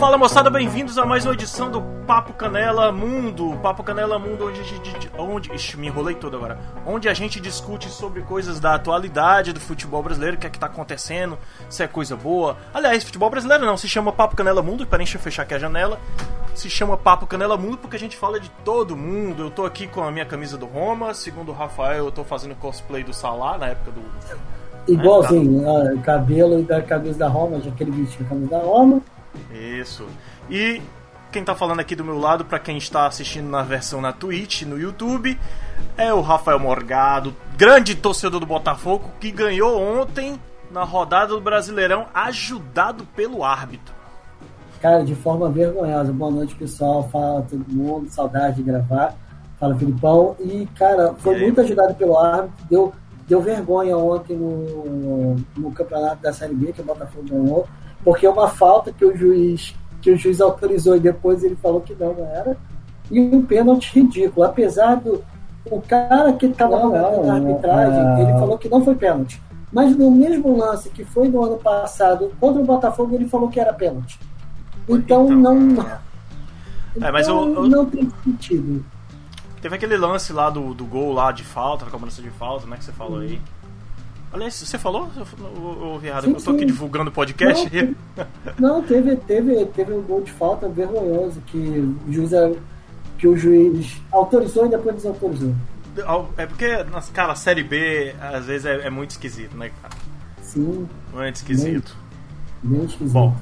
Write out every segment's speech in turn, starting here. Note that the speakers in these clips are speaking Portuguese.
Fala moçada, bem-vindos a mais uma edição do Papo Canela Mundo. Papo Canela Mundo, onde a gente. Onde, ixi, me enrolei todo agora. Onde a gente discute sobre coisas da atualidade do futebol brasileiro, o que é que tá acontecendo, se é coisa boa. Aliás, futebol brasileiro não, se chama Papo Canela Mundo, para encher fechar aqui a janela. Se chama Papo Canela Mundo porque a gente fala de todo mundo. Eu tô aqui com a minha camisa do Roma, segundo o Rafael, eu tô fazendo cosplay do Salah na época do. Igualzinho, né? cabelo da camisa da Roma, já aquele vestido da camisa da Roma. Isso. E quem tá falando aqui do meu lado, para quem está assistindo na versão na Twitch, no YouTube, é o Rafael Morgado, grande torcedor do Botafogo, que ganhou ontem na rodada do Brasileirão, ajudado pelo árbitro. Cara, de forma vergonhosa. Boa noite, pessoal. Fala todo mundo, saudade de gravar. Fala, Filipão. E, cara, foi e muito ajudado pelo árbitro. Deu, deu vergonha ontem no, no campeonato da Série B, que o Botafogo ganhou porque é uma falta que o juiz que o juiz autorizou e depois ele falou que não, não era, e um pênalti ridículo. Apesar do o cara que estava na arbitragem, é... ele falou que não foi pênalti. Mas no mesmo lance que foi no ano passado contra o Botafogo, ele falou que era pênalti. Então, então não. Então, é, mas eu, eu, não tem sentido. Teve aquele lance lá do, do gol lá de falta, da cobrança de falta, né? Que você falou aí. Aliás, você falou? Eu ouvi errado. Sim, eu tô aqui divulgando o podcast. Não, teve, não, teve, teve, teve um gol de falta vergonhoso que o juiz, que o juiz autorizou e depois desautorizou. É porque, cara, a Série B às vezes é, é muito esquisito, né, cara? Sim. Muito esquisito. Bem, bem esquisito. Bom,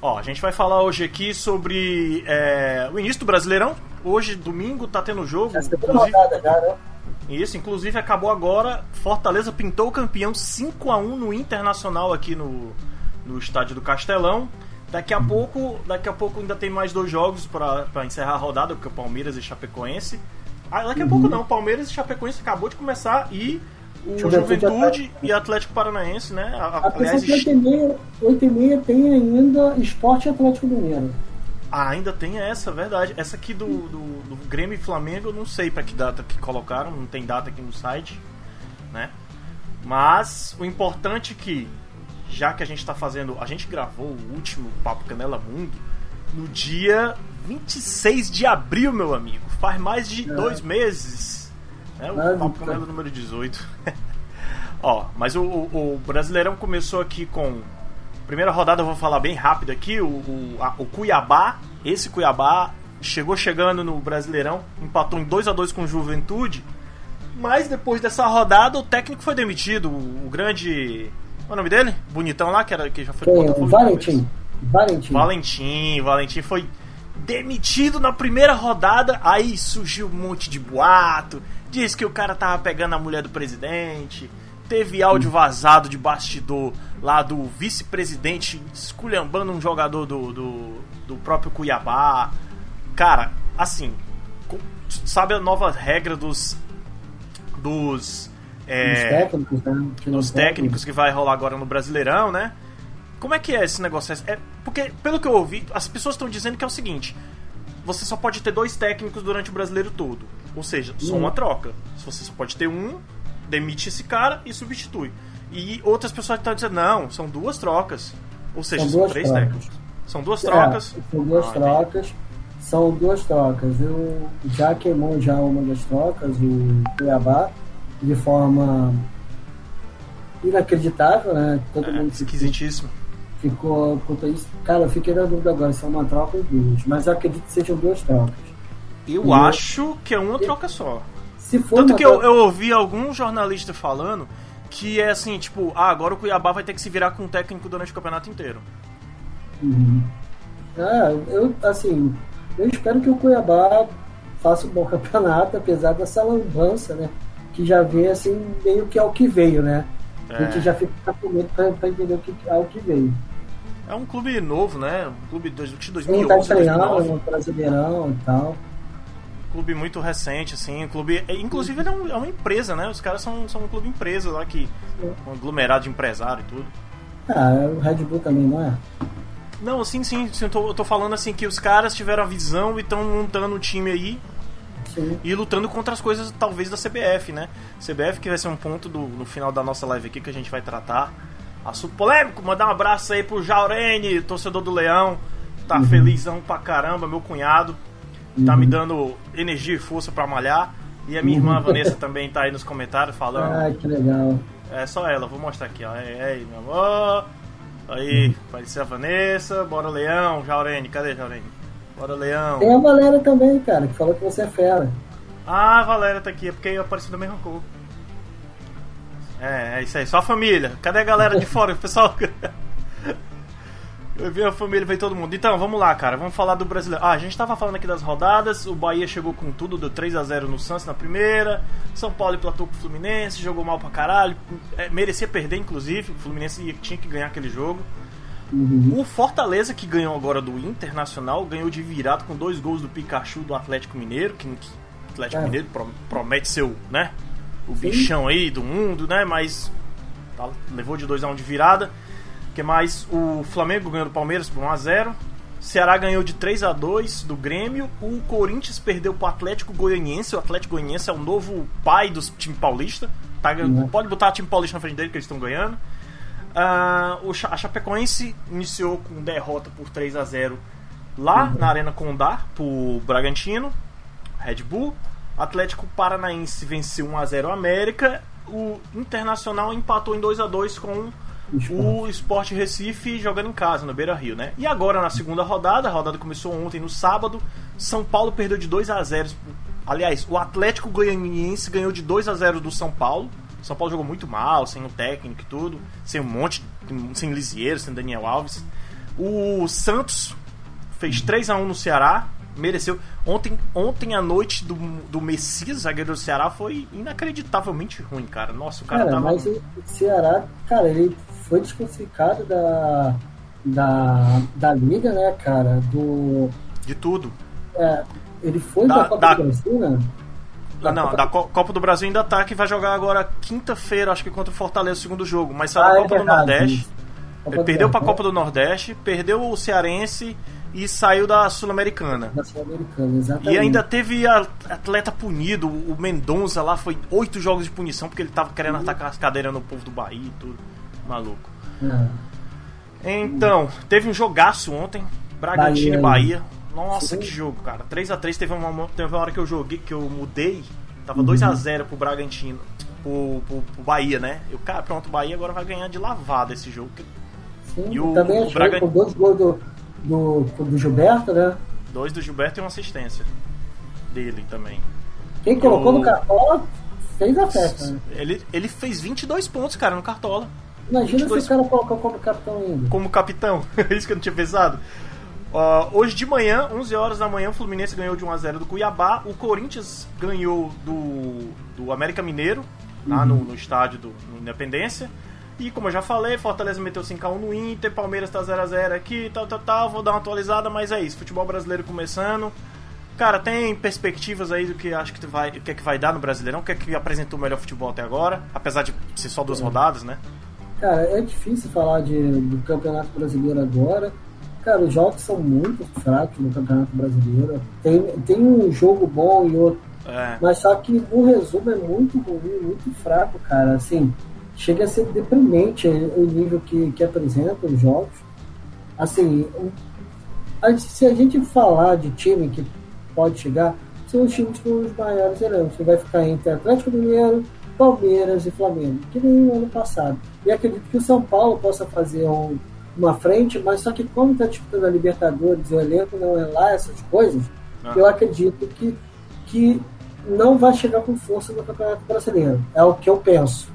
ó, a gente vai falar hoje aqui sobre é, o início do Brasileirão. Hoje, domingo, tá tendo jogo. Já rodada já, né? Isso, inclusive acabou agora. Fortaleza pintou o campeão 5 a 1 no Internacional aqui no, no estádio do Castelão. Daqui a pouco, daqui a pouco ainda tem mais dois jogos para encerrar a rodada, porque o Palmeiras e Chapecoense. Ah, daqui a uhum. pouco não, Palmeiras e Chapecoense acabou de começar e o Juventude e Atlético Paranaense, né? Apesar Aliás, que 8 e meia tem ainda Esporte Atlético Mineiro. Ah, ainda tem essa, verdade. Essa aqui do, do, do Grêmio e Flamengo, eu não sei para que data que colocaram, não tem data aqui no site, né? Mas o importante é que, já que a gente está fazendo. A gente gravou o último Papo Canela Mundo no dia 26 de abril, meu amigo. Faz mais de é. dois meses. Né? O Papo Canela número 18. Ó, mas o, o, o Brasileirão começou aqui com Primeira rodada eu vou falar bem rápido aqui. O, o, a, o Cuiabá, esse Cuiabá, chegou chegando no Brasileirão, empatou em 2 a 2 com o Juventude. Mas depois dessa rodada o técnico foi demitido. O, o grande. Qual é o nome dele? Bonitão lá, que, era, que já foi do Botafogo. Valentim. Valentim. Valentim. Valentim foi demitido na primeira rodada. Aí surgiu um monte de boato. Diz que o cara tava pegando a mulher do presidente teve áudio vazado de bastidor lá do vice-presidente esculhambando um jogador do, do, do, próprio Cuiabá. Cara, assim, sabe a nova regra dos. dos. É, técnicos, né? dos técnicos que vai rolar agora no Brasileirão, né? Como é que é esse negócio? É, porque, pelo que eu ouvi, as pessoas estão dizendo que é o seguinte: você só pode ter dois técnicos durante o brasileiro todo. Ou seja, só uma troca. Você só pode ter um demite esse cara e substitui. E outras pessoas estão dizendo, não, são duas trocas. Ou seja, são, são três trocas. técnicos. São duas trocas. É, são duas ah, trocas. Entendi. São duas trocas. Eu já queimou já uma das trocas, o Cuiabá, de forma inacreditável, né? Todo é, mundo esquisitíssimo. Ficou, ficou isso. Cara, eu fiquei na dúvida agora se é uma troca ou duas, mas eu acredito que sejam duas trocas. Eu e acho eu... que é uma troca só. Se for Tanto que eu, eu ouvi algum jornalista falando que é assim, tipo, ah, agora o Cuiabá vai ter que se virar com o técnico durante o campeonato inteiro. Uhum. É, eu, assim, eu espero que o Cuiabá faça um bom campeonato, apesar dessa lambança, né? Que já vê, assim, meio que ao que veio, né? É. A gente já fica com medo pra, pra entender o que, ao que veio. É um clube novo, né? Um clube de 2011, Sim, tá estreando, um brasileirão e tal clube muito recente, assim, um clube. É, inclusive ele é, um, é, uma empresa, né? Os caras são, são um clube empresa lá que. Um aglomerado de empresário e tudo. Ah, o Red Bull também, não é? Não, sim, sim, sim eu, tô, eu tô falando assim que os caras tiveram a visão e estão montando um time aí Sim. e lutando contra as coisas, talvez, da CBF, né? CBF que vai ser um ponto do, no final da nossa live aqui que a gente vai tratar. Assunto polêmico, mandar um abraço aí pro Jaurene, torcedor do Leão, tá uhum. felizão pra caramba, meu cunhado tá me uhum. dando energia e força para malhar. E a minha irmã uhum. Vanessa também tá aí nos comentários falando. Ai, que legal. É só ela, vou mostrar aqui, ó. É, aí, meu amor. Aí, uhum. apareceu a Vanessa. Bora, Leão. Jaurene, cadê Jaurene? Bora, Leão. Tem a Valéria também, cara, que falou que você é fera. Ah, a Valéria tá aqui, é porque eu apareci da mesma cor. É, é isso aí, só a família. Cadê a galera de fora? O pessoal. Eu vi a família, veio todo mundo. Então, vamos lá, cara. Vamos falar do brasileiro. Ah, a gente tava falando aqui das rodadas. O Bahia chegou com tudo, deu 3 a 0 no Santos na primeira. São Paulo empatou com o Fluminense, jogou mal pra caralho. É, merecia perder, inclusive. O Fluminense tinha que ganhar aquele jogo. Uhum. O Fortaleza, que ganhou agora do Internacional, ganhou de virado com dois gols do Pikachu do Atlético Mineiro. Que, que o Atlético é. Mineiro promete ser o, né, o bichão aí do mundo, né? Mas tá, levou de 2 a 1 um de virada que mais? O Flamengo ganhou do Palmeiras por 1x0. Ceará ganhou de 3 a 2 do Grêmio. O Corinthians perdeu pro Atlético Goianiense. O Atlético Goianiense é o novo pai do time paulista. Tá, uhum. Pode botar o time paulista na frente dele que eles estão ganhando. Uh, o, a Chapecoense iniciou com derrota por 3 a 0 lá uhum. na Arena Condá pro Bragantino. Red Bull. Atlético Paranaense venceu 1 a 0 o América. O Internacional empatou em 2 a 2 com o Sport Recife jogando em casa, no Beira Rio, né? E agora na segunda rodada, a rodada começou ontem no sábado, São Paulo perdeu de 2 a 0 Aliás, o Atlético Goianiense ganhou de 2 a 0 do São Paulo. São Paulo jogou muito mal, sem o técnico e tudo, sem um monte, sem Lisieiro, sem Daniel Alves. O Santos fez 3 a 1 no Ceará, mereceu. Ontem, ontem à noite do, do Messias, zagueiro do Ceará, foi inacreditavelmente ruim, cara. Nossa, o cara, cara tava. Mas o Ceará, cara, ele foi desclassificado da, da, da liga, né, cara? Do. De tudo. É, ele foi da, da Copa da, do Brasil, né? Da não, Copa... da Copa do Brasil ainda tá, que vai jogar agora quinta-feira, acho que contra o Fortaleza, o segundo jogo. Mas saiu ah, da Copa é do Nordeste. Ele perdeu pra Copa do Nordeste, perdeu o Cearense e saiu da Sul-Americana. Da Sul-Americana, exatamente. E ainda teve atleta punido, o Mendonça lá foi oito jogos de punição porque ele tava querendo uhum. atacar as cadeiras no povo do Bahia e tudo. Maluco. É. Então, teve um jogaço ontem, Bragantino Bahia. e Bahia. Nossa, Sim. que jogo, cara. 3 a 3 teve uma, teve uma hora que eu joguei, que eu mudei, tava uhum. 2 a 0 pro Bragantino, pro, pro, pro Bahia, né? Eu, cara, pronto, o Bahia agora vai ganhar de lavada esse jogo. Sim, e o, também o Bragantino... com dois gols do, do, do Gilberto, né? Dois do Gilberto e uma assistência dele também. Quem colocou no Cartola fez a festa, né? Ele, ele fez 22 pontos, cara, no Cartola. Imagina se o cara colocou como capitão ainda. Como capitão, é isso que eu não tinha pensado. Uh, hoje de manhã, 11 horas da manhã, o Fluminense ganhou de 1x0 do Cuiabá. O Corinthians ganhou do, do América Mineiro, lá uhum. no, no, estádio do no Independência. E como eu já falei, Fortaleza meteu 5x1 no Inter, Palmeiras tá 0x0 aqui, tal, tal, tal. Vou dar uma atualizada, mas é isso. Futebol brasileiro começando. Cara, tem perspectivas aí do que acho que vai, o que é que vai dar no Brasileirão? O que é que apresentou o melhor futebol até agora? Apesar de ser só duas é. rodadas, né? Cara, é difícil falar de, do Campeonato Brasileiro agora. Cara, os jogos são muito fracos no Campeonato Brasileiro. Tem, tem um jogo bom e outro. É. Mas só que o resumo é muito ruim, muito fraco, cara. Assim, chega a ser deprimente o nível que, que apresenta os jogos. Assim, se a gente falar de time que pode chegar, são os times com os maiores elencos. Você vai ficar entre Atlético Mineiro, Palmeiras e Flamengo, que nem no ano passado. E acredito que o São Paulo possa fazer um, uma frente, mas só que como está disputando a Libertadores, o elenco não é lá, essas coisas, ah. eu acredito que, que não vai chegar com força no Campeonato Brasileiro. É o que eu penso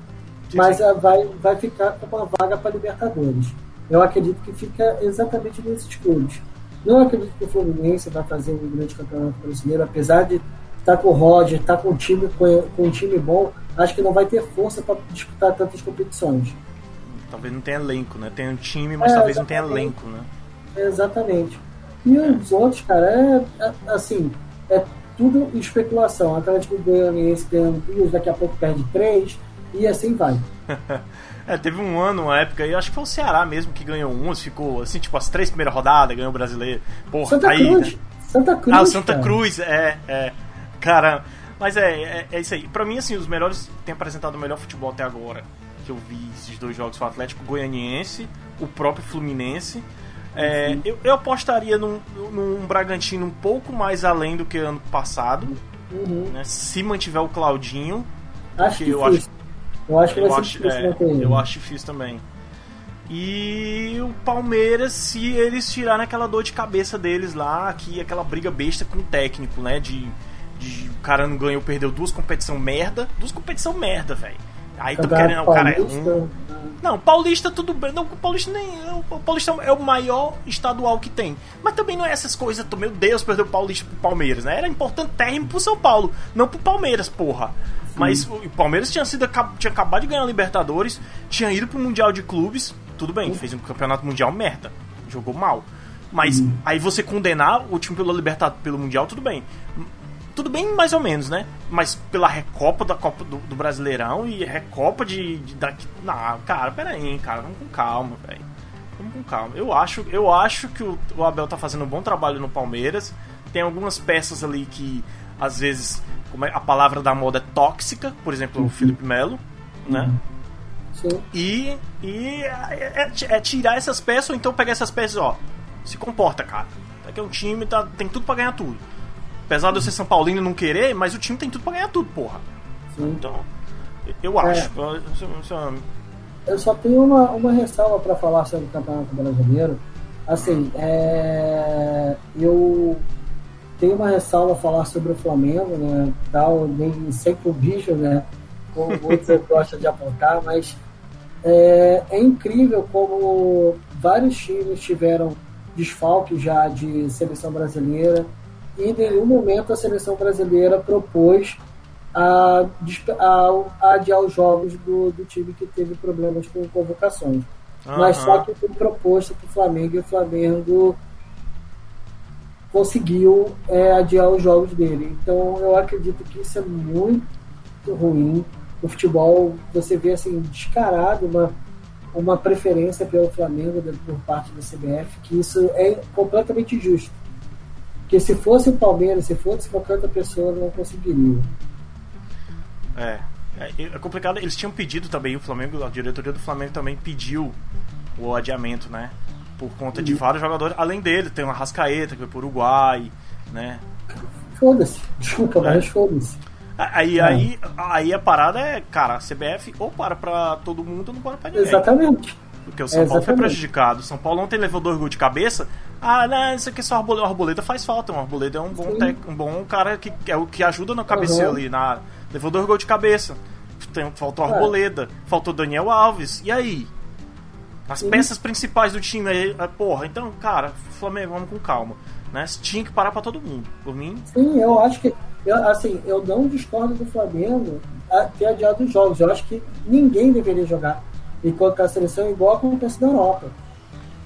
mas sim. vai, vai ficar com uma vaga para Libertadores. Eu acredito que fica exatamente nesses clubes. Não acredito que o Fluminense vai fazer um grande campeonato brasileiro, apesar de tá com o Roger, tá com um time, com, com um time bom, acho que não vai ter força para disputar tantas competições. Talvez não tenha elenco, né? Tem um time, mas é, talvez não tenha elenco, né? Exatamente. E é. os outros, cara, é, é, assim, é tudo especulação. Atlético Goianiense ganhando duas, daqui a pouco perde três e assim vai. é, teve um ano, uma época aí, acho que foi o Ceará mesmo que ganhou uns, ficou assim, tipo, as três primeiras rodadas, ganhou o brasileiro. Porra, Santa aí. Cruz. Né? Santa Cruz. Ah, o Santa cara. Cruz, é, é. Cara, mas é, é, é, isso aí. Pra mim, assim, os melhores têm apresentado o melhor futebol até agora. Que eu vi esses dois jogos foi o Atlético Goianiense, o próprio Fluminense. É, eu, eu, apostaria num, num Bragantino um pouco mais além do que ano passado. Uhum. Né, se mantiver o Claudinho. Acho que eu acho, eu acho que eu vai acho, ser difícil é, Eu acho difícil também. E o Palmeiras, se eles tirarem aquela dor de cabeça deles lá, que aquela briga besta com o técnico, né? De, de o cara não ganhou, perdeu duas competição merda. Duas competição merda, velho. Aí tu querendo, o cara é um. Não, Paulista tudo bem. Não, o Paulista nem. O Paulista é o maior estadual que tem. Mas também não é essas coisas. Meu Deus, perdeu o Paulista pro Palmeiras, né? Era importante térrimo pro São Paulo, não pro Palmeiras, porra. Sim. Mas o Palmeiras tinha sido tinha acabado de ganhar a Libertadores, tinha ido pro Mundial de Clubes, tudo bem, fez um campeonato mundial merda, jogou mal. Mas aí você condenar o time pelo Libertadores, pelo Mundial, tudo bem tudo bem mais ou menos, né? Mas pela Recopa da Copa do, do Brasileirão e Recopa de, de da, não, cara, pera aí, cara, vamos com calma, velho. Vamos com calma. Eu acho, eu acho que o, o, Abel tá fazendo um bom trabalho no Palmeiras. Tem algumas peças ali que às vezes como é, a palavra da moda é tóxica, por exemplo, uhum. o Felipe Melo, né? Uhum. Sim. E, e é, é, é, tirar essas peças ou então pegar essas peças, ó. Se comporta, cara. Aqui é um time, tá, tem tudo para ganhar tudo. Apesar de eu ser São Paulino e não querer, mas o time tem tudo pra ganhar tudo, porra. Sim. Então, eu acho. É. Eu só tenho uma, uma ressalva para falar sobre o Campeonato Brasileiro. Assim, é, eu tenho uma ressalva a falar sobre o Flamengo, né? Tal, nem sempre o bicho, né? Como muitos gostam de apontar, mas é, é incrível como vários times tiveram desfalque já de seleção brasileira e em nenhum momento a seleção brasileira propôs a, a, a adiar os jogos do, do time que teve problemas com convocações. Uhum. Mas só que foi proposto para o Flamengo e o Flamengo conseguiu é, adiar os jogos dele. Então eu acredito que isso é muito ruim. No futebol você vê assim descarado uma, uma preferência pelo Flamengo por parte da CBF, que isso é completamente justo. Porque se fosse o Palmeiras, se fosse qualquer outra pessoa, não conseguiria. É. É, é complicado, eles tinham pedido também, o Flamengo, a diretoria do Flamengo também pediu o adiamento, né? Por conta de vários jogadores. Além dele, tem uma Rascaeta que foi pro Uruguai, né? Foda-se, desculpa, é. mas foda-se. Aí, é. aí, aí a parada é, cara, a CBF ou para pra todo mundo ou não para pra ninguém. Exatamente. Porque o São é, Paulo foi prejudicado. O São Paulo ontem levou dois gols de cabeça. Ah, não, isso aqui é só Arboleda. O Arboleda faz falta. O Arboleda é um bom, tec, um bom cara que, é o que ajuda no cabeceio uhum. ali. Na, levou dois gols de cabeça. Tem, faltou é. Arboleda. Faltou Daniel Alves. E aí? As peças principais do time aí. É, porra, então, cara, Flamengo, vamos com calma. Né? Tinha que parar pra todo mundo. Por mim. Sim, eu acho que. Eu, assim, eu não discordo do Flamengo ter adiado os jogos. Eu acho que ninguém deveria jogar e colocar a seleção igual acontece na Europa.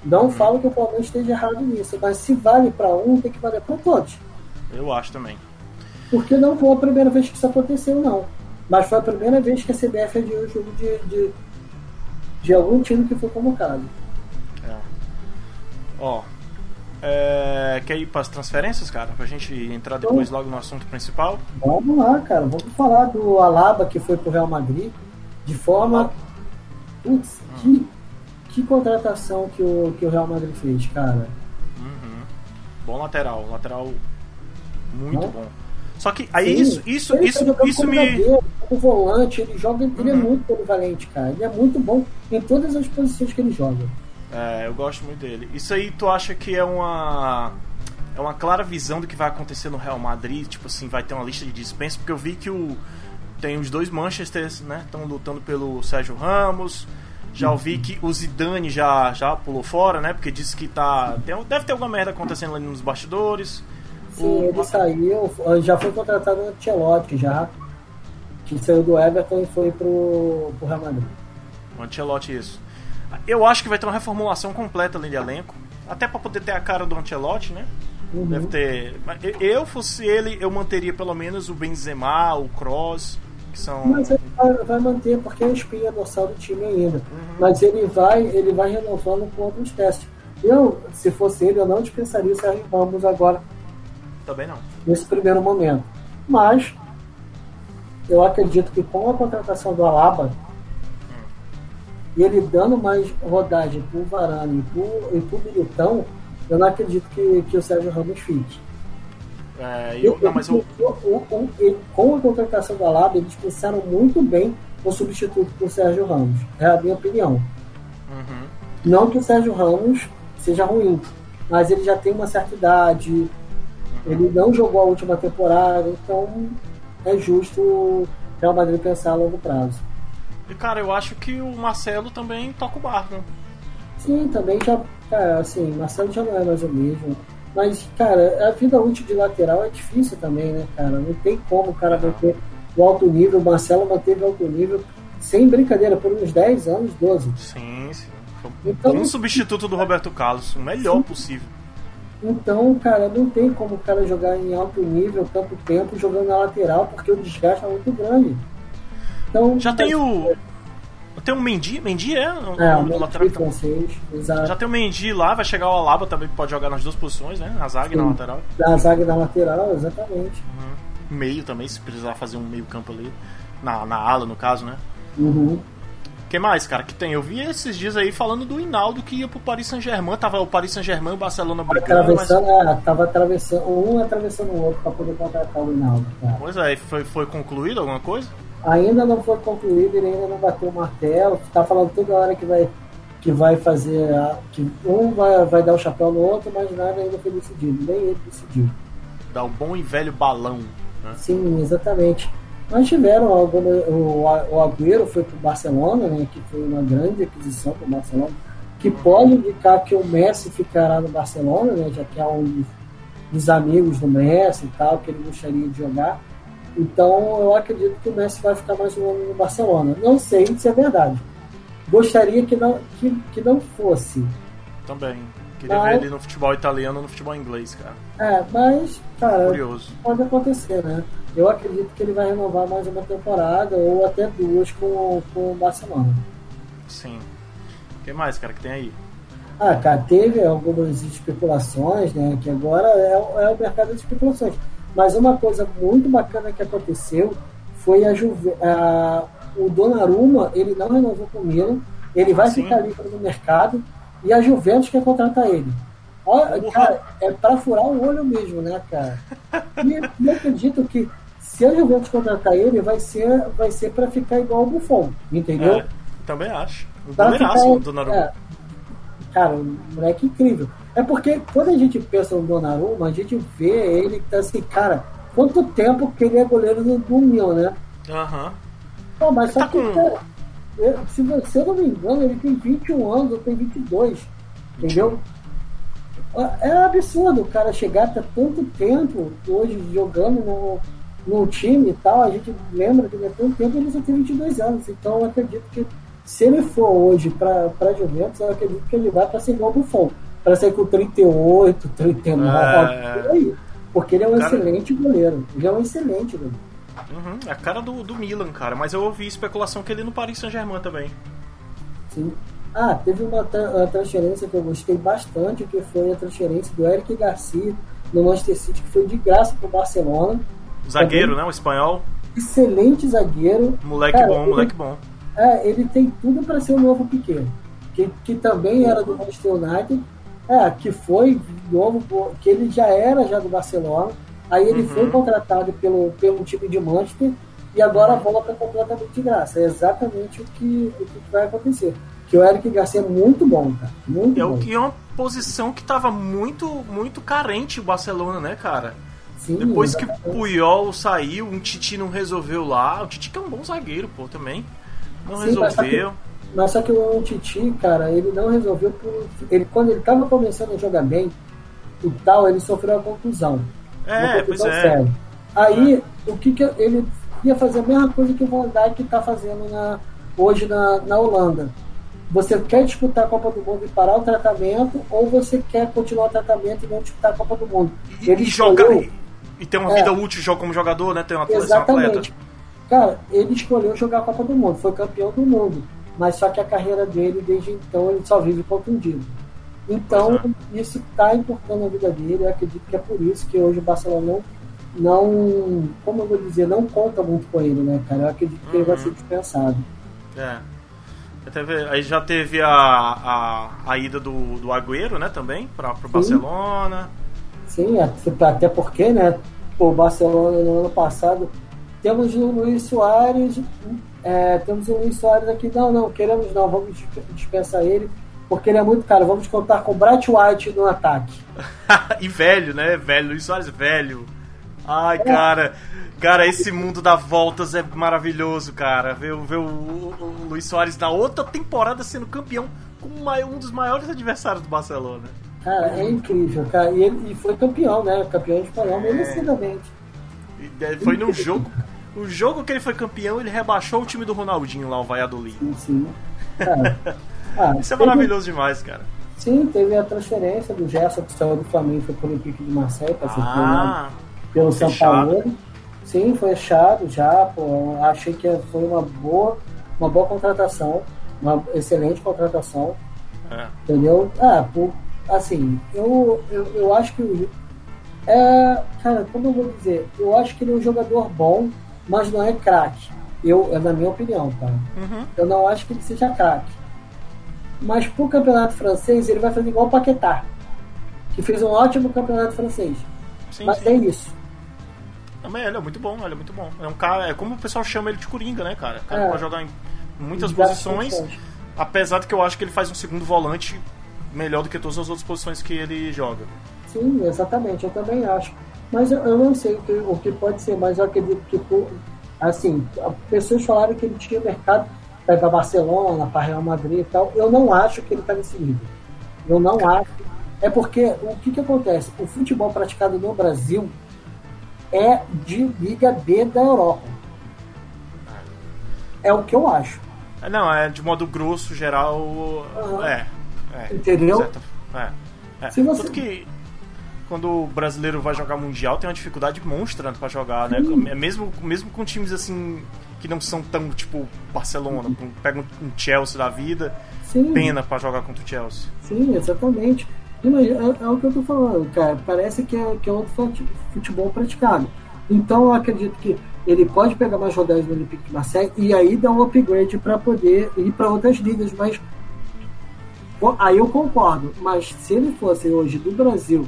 Não hum. falo que o Palmeiras esteja errado nisso, mas se vale para um, tem que valer para todos. Eu acho também. Porque não foi a primeira vez que isso aconteceu, não. Mas foi a primeira vez que a CBF adiou o jogo de, de, de algum time que foi convocado. É. Ó. É, quer ir para as transferências, cara? Pra gente entrar então, depois logo no assunto principal? Vamos lá, cara. Vamos falar do Alaba que foi pro Real Madrid de forma Putz, que, que contratação que o, que o Real Madrid fez, cara. Uhum. Bom lateral, lateral muito Não? bom. Só que aí Sim, isso, isso, isso, isso me. Zagueiro, o volante, ele joga, ele é uhum. é muito polivalente, cara. Ele é muito bom em todas as posições que ele joga. É, eu gosto muito dele. Isso aí tu acha que é uma é uma clara visão do que vai acontecer no Real Madrid, tipo assim, vai ter uma lista de dispensa, porque eu vi que o tem os dois Manchesters, né? Estão lutando pelo Sérgio Ramos. Já ouvi que o Zidane já, já pulou fora, né? Porque disse que tá. Tem, deve ter alguma merda acontecendo ali nos bastidores. Sim, o... ele saiu, já foi contratado no Ancelotti já. Que saiu do Everton e foi pro, pro Real Madrid. O Ancelotti, isso. Eu acho que vai ter uma reformulação completa ali de elenco. Até para poder ter a cara do Ancelotti, né? Uhum. Deve ter. Eu fosse ele, eu manteria pelo menos o Benzema, o Cross que são... Mas ele vai, vai manter, porque é a espinha dorsal do time ainda. Uhum. Mas ele vai, ele vai renovando com alguns testes. Eu, se fosse ele, eu não dispensaria o Sérgio Ramos agora. Também não. Nesse primeiro momento. Mas eu acredito que com a contratação do Alaba, hum. e ele dando mais rodagem pro Varane e pro, e pro Militão, eu não acredito que, que o Sérgio Ramos fique. É, eu, não, mas eu... com a contratação da Lab, eles pensaram muito bem o substituto para o Sérgio Ramos. É a minha opinião. Uhum. Não que o Sérgio Ramos seja ruim, mas ele já tem uma certa idade, uhum. ele não jogou a última temporada, então é justo o Real Madrid pensar a longo prazo. E cara, eu acho que o Marcelo também toca o barco. Sim, também já. Cara, assim, Marcelo já não é mais o mesmo. Mas, cara, a vida útil de lateral é difícil também, né, cara? Não tem como o cara manter o alto nível. O Marcelo manteve o alto nível, sem brincadeira, por uns 10 anos, 12. Sim, sim. Então, um substituto do Roberto Carlos, o melhor sim. possível. Então, cara, não tem como o cara jogar em alto nível tanto tempo jogando na lateral, porque o desgaste é muito grande. Então, Já tem o. Tem um Mendy, Mendy é? O é, o lateral francês, exato. Já tem o Mendy lá, vai chegar o Alaba também, pode jogar nas duas posições, né? Na zaga Sim, e na lateral. Na zaga e na lateral, exatamente. Uhum. Meio também, se precisar fazer um meio campo ali. Na, na ala, no caso, né? Uhum. que mais, cara, que tem? Eu vi esses dias aí falando do Hinaldo que ia pro Paris Saint-Germain. Tava o Paris Saint-Germain e o Barcelona brigando. Atravessando, mas... é, tava atravessando, um atravessando o outro pra poder contratar o Hinaldo. Cara. Pois é, foi, foi concluído alguma coisa? Ainda não foi concluído, ele ainda não bateu o martelo, está falando toda hora que vai que vai fazer a, que um vai, vai dar o chapéu no outro, mas nada ainda foi decidido, nem ele decidiu. Dá o bom e velho balão. Né? Sim, exatamente. Mas tiveram alguma, o, o Agüero foi para o Barcelona, né, que foi uma grande aquisição para o Barcelona, que pode indicar que o Messi ficará no Barcelona, né, já que é um dos amigos do Messi e tal, que ele gostaria de jogar. Então eu acredito que o Messi vai ficar mais um ano no Barcelona. Não sei se é verdade. Gostaria que não, que, que não fosse. Também. Queria mas... ver ele no futebol italiano ou no futebol inglês, cara. É, mas, cara, Curioso. pode acontecer, né? Eu acredito que ele vai renovar mais uma temporada ou até duas com, com o Barcelona. Sim. O que mais, cara, que tem aí? Ah, cara, teve algumas especulações, né? Que agora é, é o mercado de especulações. Mas uma coisa muito bacana que aconteceu foi a, Juve, a o Donnarumma, ele não renovou com o Milan, ele vai Sim. ficar livre no mercado e a Juventus quer contratar ele. Olha, cara, é para furar o olho mesmo, né, cara? E eu acredito que se a Juventus contratar ele, vai ser, vai ser para ficar igual o Buffon, entendeu? É, também acho. O ficar, Donnarumma. É, cara, um moleque incrível. É porque quando a gente pensa no Donnarumma, a gente vê ele que tá assim, cara, quanto tempo que ele é goleiro do, do Milan, né? Aham. Uhum. mas só tá que, com... cara, se você não me engano, ele tem 21 anos, ou tem 22. Entendeu? É absurdo o cara chegar até tanto tempo hoje jogando no, no time e tal. A gente lembra que há tanto tempo ele só tem 22 anos. Então eu acredito que se ele for hoje para Juventus, eu acredito que ele vai para ser igual o Buffon para sair com 38, 39, é... aí. Porque ele é um cara... excelente goleiro. Ele é um excelente goleiro. Uhum, a cara do, do Milan, cara. Mas eu ouvi especulação que ele no Paris Saint-Germain também. Sim. Ah, teve uma, uma, transferência que eu gostei bastante, que foi a transferência do Eric Garcia no Manchester City, que foi de graça pro Barcelona. zagueiro, também. né? O espanhol. Excelente zagueiro. Moleque cara, bom, ele, moleque bom. É, ele tem tudo para ser o novo Piquet. Que, que também era do Manchester United é, que foi novo, que ele já era já do Barcelona, aí ele uhum. foi contratado pelo, pelo time de Manchester e agora volta completamente de graça. É exatamente o que, o que vai acontecer. Que o Eric Garcia é muito bom, cara. Muito é bom. o que é uma posição que estava muito, muito carente o Barcelona, né, cara? Sim, Depois exatamente. que o Puyol saiu, um Titi não resolveu lá. O Titi que é um bom zagueiro, pô, também. Não Sim, resolveu. Mas só que o Titi, cara, ele não resolveu por. Ele, quando ele tava começando a jogar bem, o tal, ele sofreu uma contusão. É, uma contusão pois é. Aí, é. o que, que ele ia fazer a mesma coisa que o Van Dijk está fazendo na, hoje na, na Holanda. Você quer disputar a Copa do Mundo e parar o tratamento, ou você quer continuar o tratamento e não disputar a Copa do Mundo? Ele e, jogar e, e ter uma é, vida útil como jogador, né? Ter uma Exatamente. Cara, ele escolheu jogar a Copa do Mundo, foi campeão do mundo mas só que a carreira dele, desde então, ele só vive contundido. Então, é. isso está importando a vida dele. Eu acredito que é por isso que hoje o Barcelona não, não, como eu vou dizer, não conta muito com ele, né, cara? Eu acredito que uhum. ele vai ser uhum. dispensado. É. Aí já teve a, a, a ida do, do Agüero, né, também, para o Barcelona. Sim, até porque, né, o Barcelona no ano passado temos o Luiz Soares, é, temos o Luiz Soares aqui, não, não, queremos não, vamos dispensar ele, porque ele é muito caro, vamos contar com o Bright White no ataque. e velho, né, velho, Luiz Soares velho. Ai, é. cara, cara, esse mundo da voltas é maravilhoso, cara. Ver, ver o, o, o Luiz Soares na outra temporada sendo campeão com um dos maiores adversários do Barcelona. Cara, é incrível, cara. E ele e foi campeão, né? Campeão espanhol, é. merecidamente. Foi num jogo. O jogo que ele foi campeão, ele rebaixou o time do Ronaldinho lá, o Valladolid. Sim, sim. ah, Isso é teve, maravilhoso demais, cara. Sim, teve a transferência do Gerson que saiu do Flamengo foi pro Olympique de Marseille para ser ah, pelo São Paulo. Sim, foi achado já, pô. Achei que foi uma boa, uma boa contratação, uma excelente contratação. É. Entendeu? Ah, por, assim, eu, eu, eu acho que é, cara, como eu vou dizer, eu acho que ele é um jogador bom, mas não é craque. Eu, é na minha opinião, tá? Uhum. Eu não acho que ele seja craque. Mas pro campeonato francês, ele vai fazer igual o Paquetá, que fez um ótimo campeonato francês. Sim, mas sim. é isso. Também ele é muito bom, ele é muito bom. É um cara, é como o pessoal chama ele de Coringa, né, cara? O cara é. pode jogar em muitas posições, apesar de que eu acho que ele faz um segundo volante melhor do que todas as outras posições que ele joga. Sim, exatamente, eu também acho. Mas eu, eu não sei o que, o que pode ser, mas eu acredito que, assim, pessoas falaram que ele tinha mercado para ir para Barcelona, para Real Madrid e tal. Eu não acho que ele está nesse nível. Eu não acho. É porque o que, que acontece? O futebol praticado no Brasil é de Liga B da Europa. É o que eu acho. É, não, é de modo grosso, geral. Uhum. É, é. Entendeu? É. é. Se você... Tanto que quando o brasileiro vai jogar mundial tem uma dificuldade monstra para jogar, né? Né? Mesmo, mesmo com times assim que não são tão tipo Barcelona, pega um Chelsea da vida, Sim. pena para jogar contra o Chelsea. Sim, exatamente. É, é, o que eu tô falando, cara. Parece que é, que é outro futebol praticado. Então eu acredito que ele pode pegar mais rodadas no Olympique de Marseille e aí dar um upgrade para poder ir para outras ligas, mas aí eu concordo, mas se ele fosse hoje do Brasil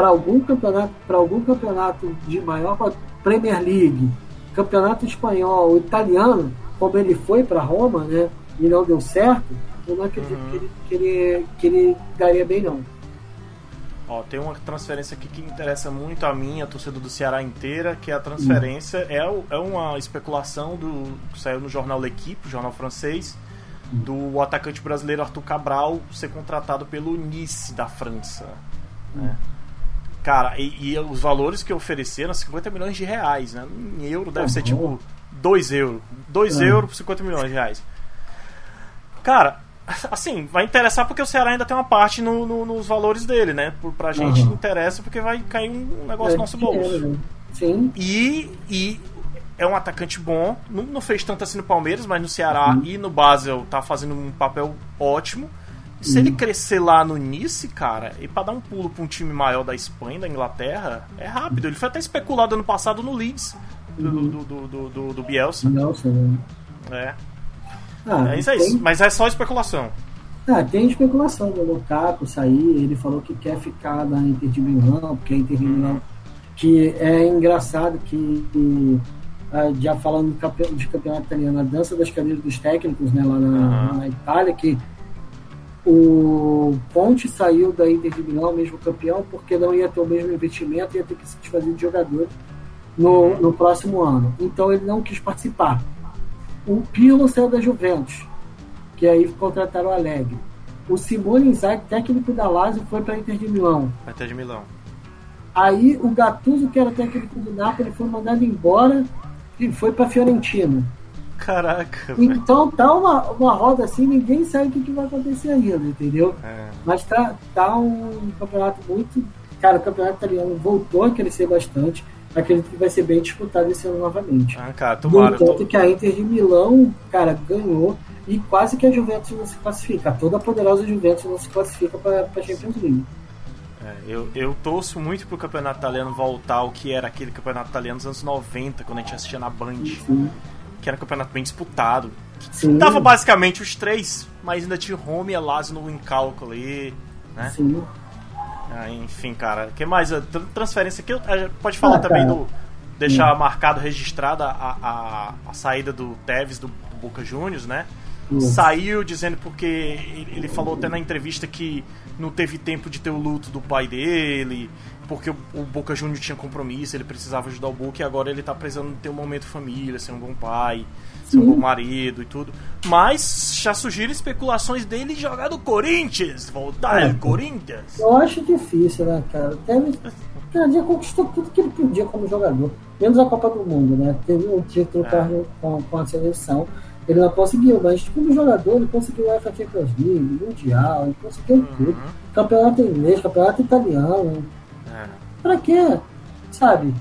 para algum campeonato, para algum campeonato de maior Premier League, campeonato espanhol, italiano, como ele foi para Roma, né, e não deu certo, eu não acredito uhum. que, ele, que, ele, que ele daria bem não. Ó, tem uma transferência aqui que interessa muito a mim, a torcida do Ceará inteira, que é a transferência, é, é uma especulação do que saiu no jornal L'Equipe, jornal francês, do atacante brasileiro Arthur Cabral ser contratado pelo Nice da França. Né? Cara, e, e, os valores que ofereceram, 50 milhões de reais, né? Em euro deve ser tipo 2 euros. 2 euros por 50 milhões de reais. Cara, assim, vai interessar porque o Ceará ainda tem uma parte no, no, nos valores dele, né? Pra gente uhum. interessa porque vai cair um negócio é no nosso bolso. Né? Sim. E, e é um atacante bom. Não, não, fez tanto assim no Palmeiras, mas no Ceará uhum. e no Basel tá fazendo um papel ótimo. Se uhum. ele crescer lá no Nice, cara, e para dar um pulo para um time maior da Espanha, da Inglaterra, é rápido. Ele foi até especulado ano passado no Leeds do, uhum. do, do, do, Bielsa. Nossa, né? É. Ah, é isso, tem... mas é só especulação. Ah, tem especulação do Lukaku sair, ele falou que quer ficar na Inter de Milão, porque a Inter de Milão, que é engraçado que, que ah, já falando de campeonato italiano, a dança das cadeiras dos técnicos, né, lá na, uhum. na Itália, que o Ponte saiu da Inter de Milão, mesmo campeão, porque não ia ter o mesmo investimento, ia ter que se desfazer de jogadores no, no próximo ano. Então ele não quis participar. O Pirlo saiu da Juventus, que aí contrataram o Alegre. O Simone Inzaghi, técnico da Lazio, foi para Inter de Milão. Inter de Milão. Aí o Gattuso, que era técnico do Napoli, foi mandado embora e foi para Fiorentina. Caraca. Então tá uma, uma roda assim, ninguém sabe o que, que vai acontecer ainda, entendeu? É. Mas tá, tá um campeonato muito. Cara, o campeonato italiano voltou a crescer bastante acredito que vai ser bem disputado esse ano novamente. Ah, cara, tomara. No entanto tô... que a Inter de Milão, cara, ganhou e quase que a Juventus não se classifica. Toda a poderosa Juventus não se classifica para a Champions League. É, eu, eu torço muito pro campeonato italiano voltar ao que era aquele campeonato italiano dos anos 90, quando a gente assistia na Band. Sim. Que era um campeonato bem disputado. Sim. Tava basicamente os três, mas ainda tinha Home e Lazio no encálculo ali, né? Sim. Ah, enfim, cara. O que mais? Transferência aqui, pode falar Ah, também cara. do. Deixar marcado, registrada a, a, a saída do Tevez do, do Boca Juniors, né? Saiu dizendo porque ele ele falou até na entrevista que não teve tempo de ter o luto do pai dele, porque o, o Boca Juniors tinha compromisso, ele precisava ajudar o Boca e agora ele tá precisando ter um momento família, ser um bom pai, ser um bom marido e tudo. Mas já surgiram especulações dele jogar do Corinthians, voltar É. ao Corinthians. Eu acho difícil, né, cara? Teve, cara, já conquistou tudo que ele podia como jogador. Menos a Copa do Mundo, né? Teve um título É. com, a, com, a seleção. Ele não conseguiu, mas como jogador, ele conseguiu o UEFA Champions League, Mundial, ele conseguiu Uhum. tudo. Campeonato inglês, campeonato italiano. Pra quê? Sabe?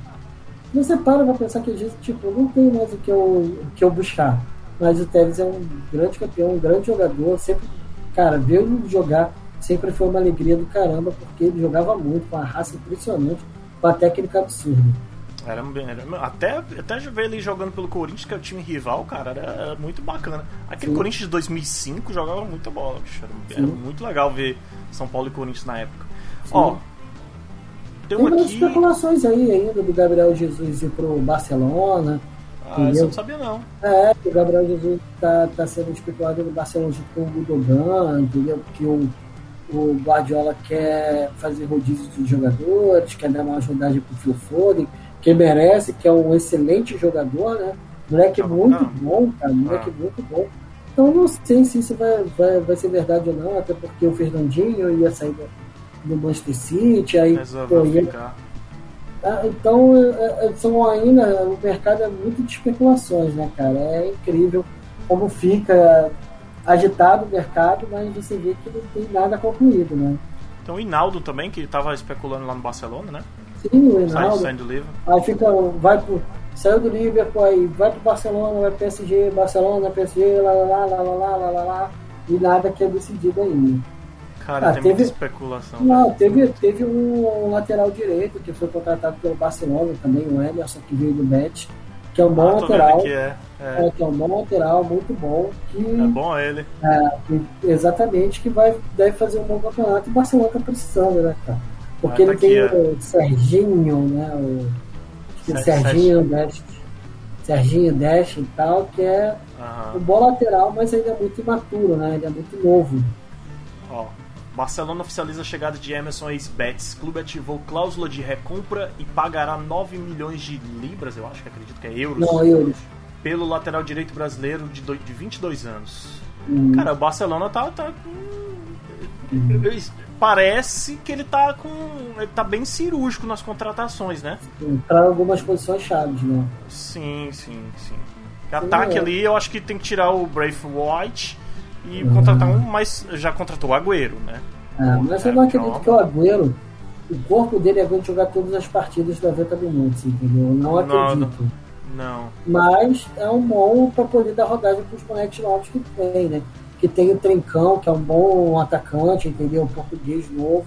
Você para pra pensar que vezes, tipo, não tem mais o que eu, o que eu buscar. Mas o Tevez é um grande campeão, um grande jogador. Sempre, cara, ver ele jogar sempre foi uma alegria do caramba, porque ele jogava muito, com uma raça impressionante, com a técnica absurda. Era, bem- era- até, até ver ele jogando pelo Corinthians, que é o time rival, cara, era, era muito bacana. Aquele Sim. Corinthians de 2005 jogava muita bola, bicho. Era, era muito legal ver São Paulo e Corinthians na época. Sim. Ó, tem um umas aqui. especulações aí ainda do Gabriel Jesus ir pro Barcelona. Ah, essa eu não sabia não. É, o Gabriel Jesus tá, tá sendo especulado no Barcelona junto com o Gudogan, entendeu? Que o, o Guardiola quer fazer rodízio de jogadores, quer dar uma rodagem pro Phil Foden, que merece, que é um excelente jogador, né? Moleque Tá muito bom. bom, cara, moleque Ah. muito bom. Então não sei se isso vai, vai, vai ser verdade ou não, até porque o Fernandinho ia sair do, do Manchester City, aí Resolveu pô, ficar. ah, Então, é, é, são ainda, o mercado é muito de especulações, né, cara? É incrível como fica agitado o mercado, mas você vê que não tem nada concluído, né? Tem o Hinaldo também, que tava especulando lá no Barcelona, né? Sim, o Sai, Reinaldo, saindo do livro. aí fica, vai pro, saiu do Liverpool, aí vai pro Barcelona, vai pro PSG, Barcelona, PSG, lá, lá, lá, lá, lá, lá, lá, lá, lá, e nada que é decidido ainda. Cara, Ah, tem teve- especulação. Não, teve, teve um lateral direito que foi contratado pelo Barcelona também, o Emerson, que veio do Betis, que é um bom Ah, lateral. que é. É, É, que é um bom lateral, muito bom, que, é bom ele. é, que exatamente que vai deve fazer um bom campeonato e o Barcelona tá precisando, né, cara? Porque Ah, tá ele tem aqui, o Serginho, né? O, que Ser- Serginho Deste. Serginho Deste e tal, que é Aham. um bom lateral, mas ainda é muito imaturo, né? Ele é muito novo. Ó, Barcelona oficializa a chegada de Emerson ex-Betis. Clube ativou cláusula de recompra e pagará 9 milhões de libras, eu acho que acredito que é euros, Não, euros. pelo lateral direito brasileiro de, doi- de 22 anos. Hum, Cara, o Barcelona tá, tá com... Parece que ele tá com. Ele tá bem cirúrgico nas contratações, né? para algumas posições chaves, né? Sim, sim, sim. Ataque é. ali, eu acho que tem que tirar o Brave White e Uhum. contratar um, mas já contratou o Agüero, né? É, mas eu não acredito que o Agüero, o corpo dele aguente jogar todas as partidas 90 minutos, entendeu? Eu Não Não, acredito. Não. Mas é um bom para poder dar rodagem para os moleques novos que tem, né? Que tem o Trincão, que é um bom atacante, entendeu? Um português novo.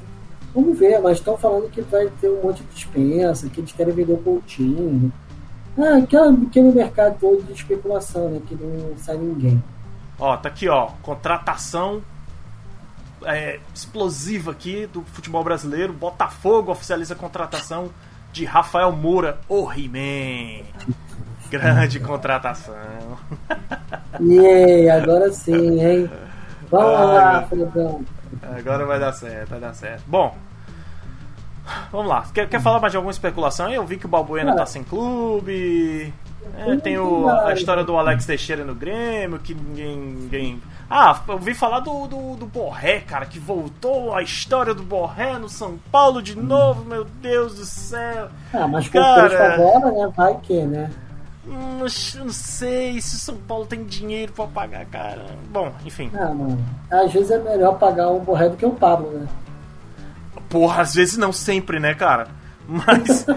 Vamos ver, mas estão falando que vai ter um monte de dispensa, que eles querem vender o Coutinho. Ah, aquele, aquele mercado todo de especulação, né? Que não sai ninguém. Ó, tá aqui, ó. Contratação é, explosiva aqui do futebol brasileiro. Botafogo oficializa a contratação de Rafael Moura, o He-Man. Grande contratação. E agora sim, hein? Vamos Ai, lá, Fredão. Agora vai dar certo, vai dar certo. Bom, vamos lá. Quer, quer falar mais de alguma especulação? Eu vi que o Balbuena tá sem clube. É, tem- o, a história do Alex Teixeira no Grêmio, que ninguém. ninguém... Ah, eu ouvi falar do, do, do Borré, cara, que voltou a história do Borré no São Paulo de novo, meu Deus do céu. Ah, mas com Cara. o agora, né? Vai que, né? Hum, Não, não sei se o São Paulo tem dinheiro pra pagar, cara. Bom, enfim. Ah, mano. Às vezes é melhor pagar um borré do que o Pablo, né? Porra, às vezes não sempre, né, cara? Mas.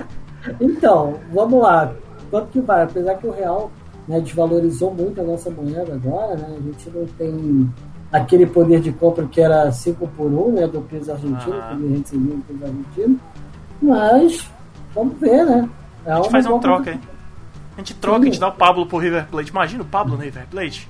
Então, vamos lá. Quanto que vai? Apesar que o real né, desvalorizou muito a nossa moeda agora, né? A gente não tem aquele poder de compra que era 5 por 1, né? Do peso argentino, Aham. que a gente recebia o peso argentino. Mas, vamos ver, né? É A gente faz uma troca aí. A gente troca, a gente dá o Pablo pro River Plate. Imagina o Pablo no River Plate.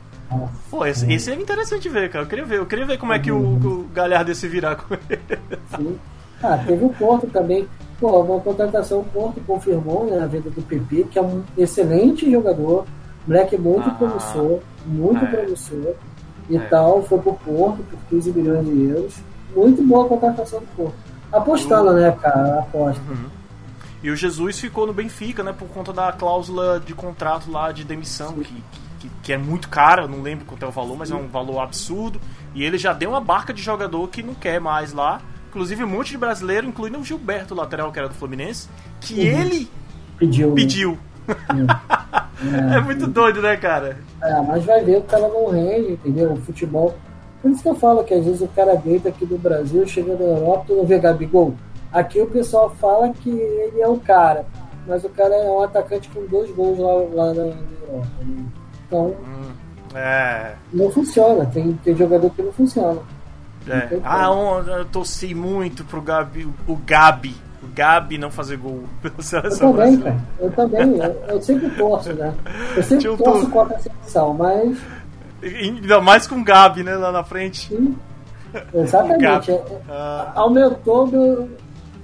Pô, esse, esse, é interessante ver, cara. Eu queria ver, eu queria ver como é que o, o Galhardo ia se virar com ele. Sim. Ah, teve o Porto também. Pô, uma contratação, o Porto confirmou né, a venda do PP, que é um excelente jogador, moleque muito ah, promissor, muito é. promissor e é. tal. Foi pro Porto por 15 milhões de euros. Muito boa a contratação do Porto. Apostando, uhum. né, cara? Aposta. Uhum. E o Jesus ficou no Benfica, né, por conta da cláusula de contrato lá de demissão, que, que, que, é muito cara, não lembro quanto é o valor, mas Sim. é um valor absurdo. E ele já deu uma barca de jogador que não quer mais lá. Inclusive um monte de brasileiro, incluindo o Gilberto, lateral que era do Fluminense, que uhum. ele pediu. Pediu. É. é. muito doido, né, cara? É, mas vai ver, o cara não rende, entendeu? O futebol. Por isso que eu falo que às vezes o cara deita aqui do Brasil, chega na Europa, tu não vê Gabigol. Aqui o pessoal fala que ele é o cara, mas o cara é um atacante com dois gols lá, lá na Europa. Né? Então, hum, é. não funciona. Tem, tem jogador que não funciona. É. Ah, eu torci muito pro Gabi, o Gabi, o Gabi não fazer gol pela seleção eu também. Cara. Eu também, eu, eu sempre torço, né? Eu sempre eu torço tô... contra a seleção, mas. Ainda mais com o Gabi, né, lá na frente. Sim. Exatamente. Ah. Aumentou meu,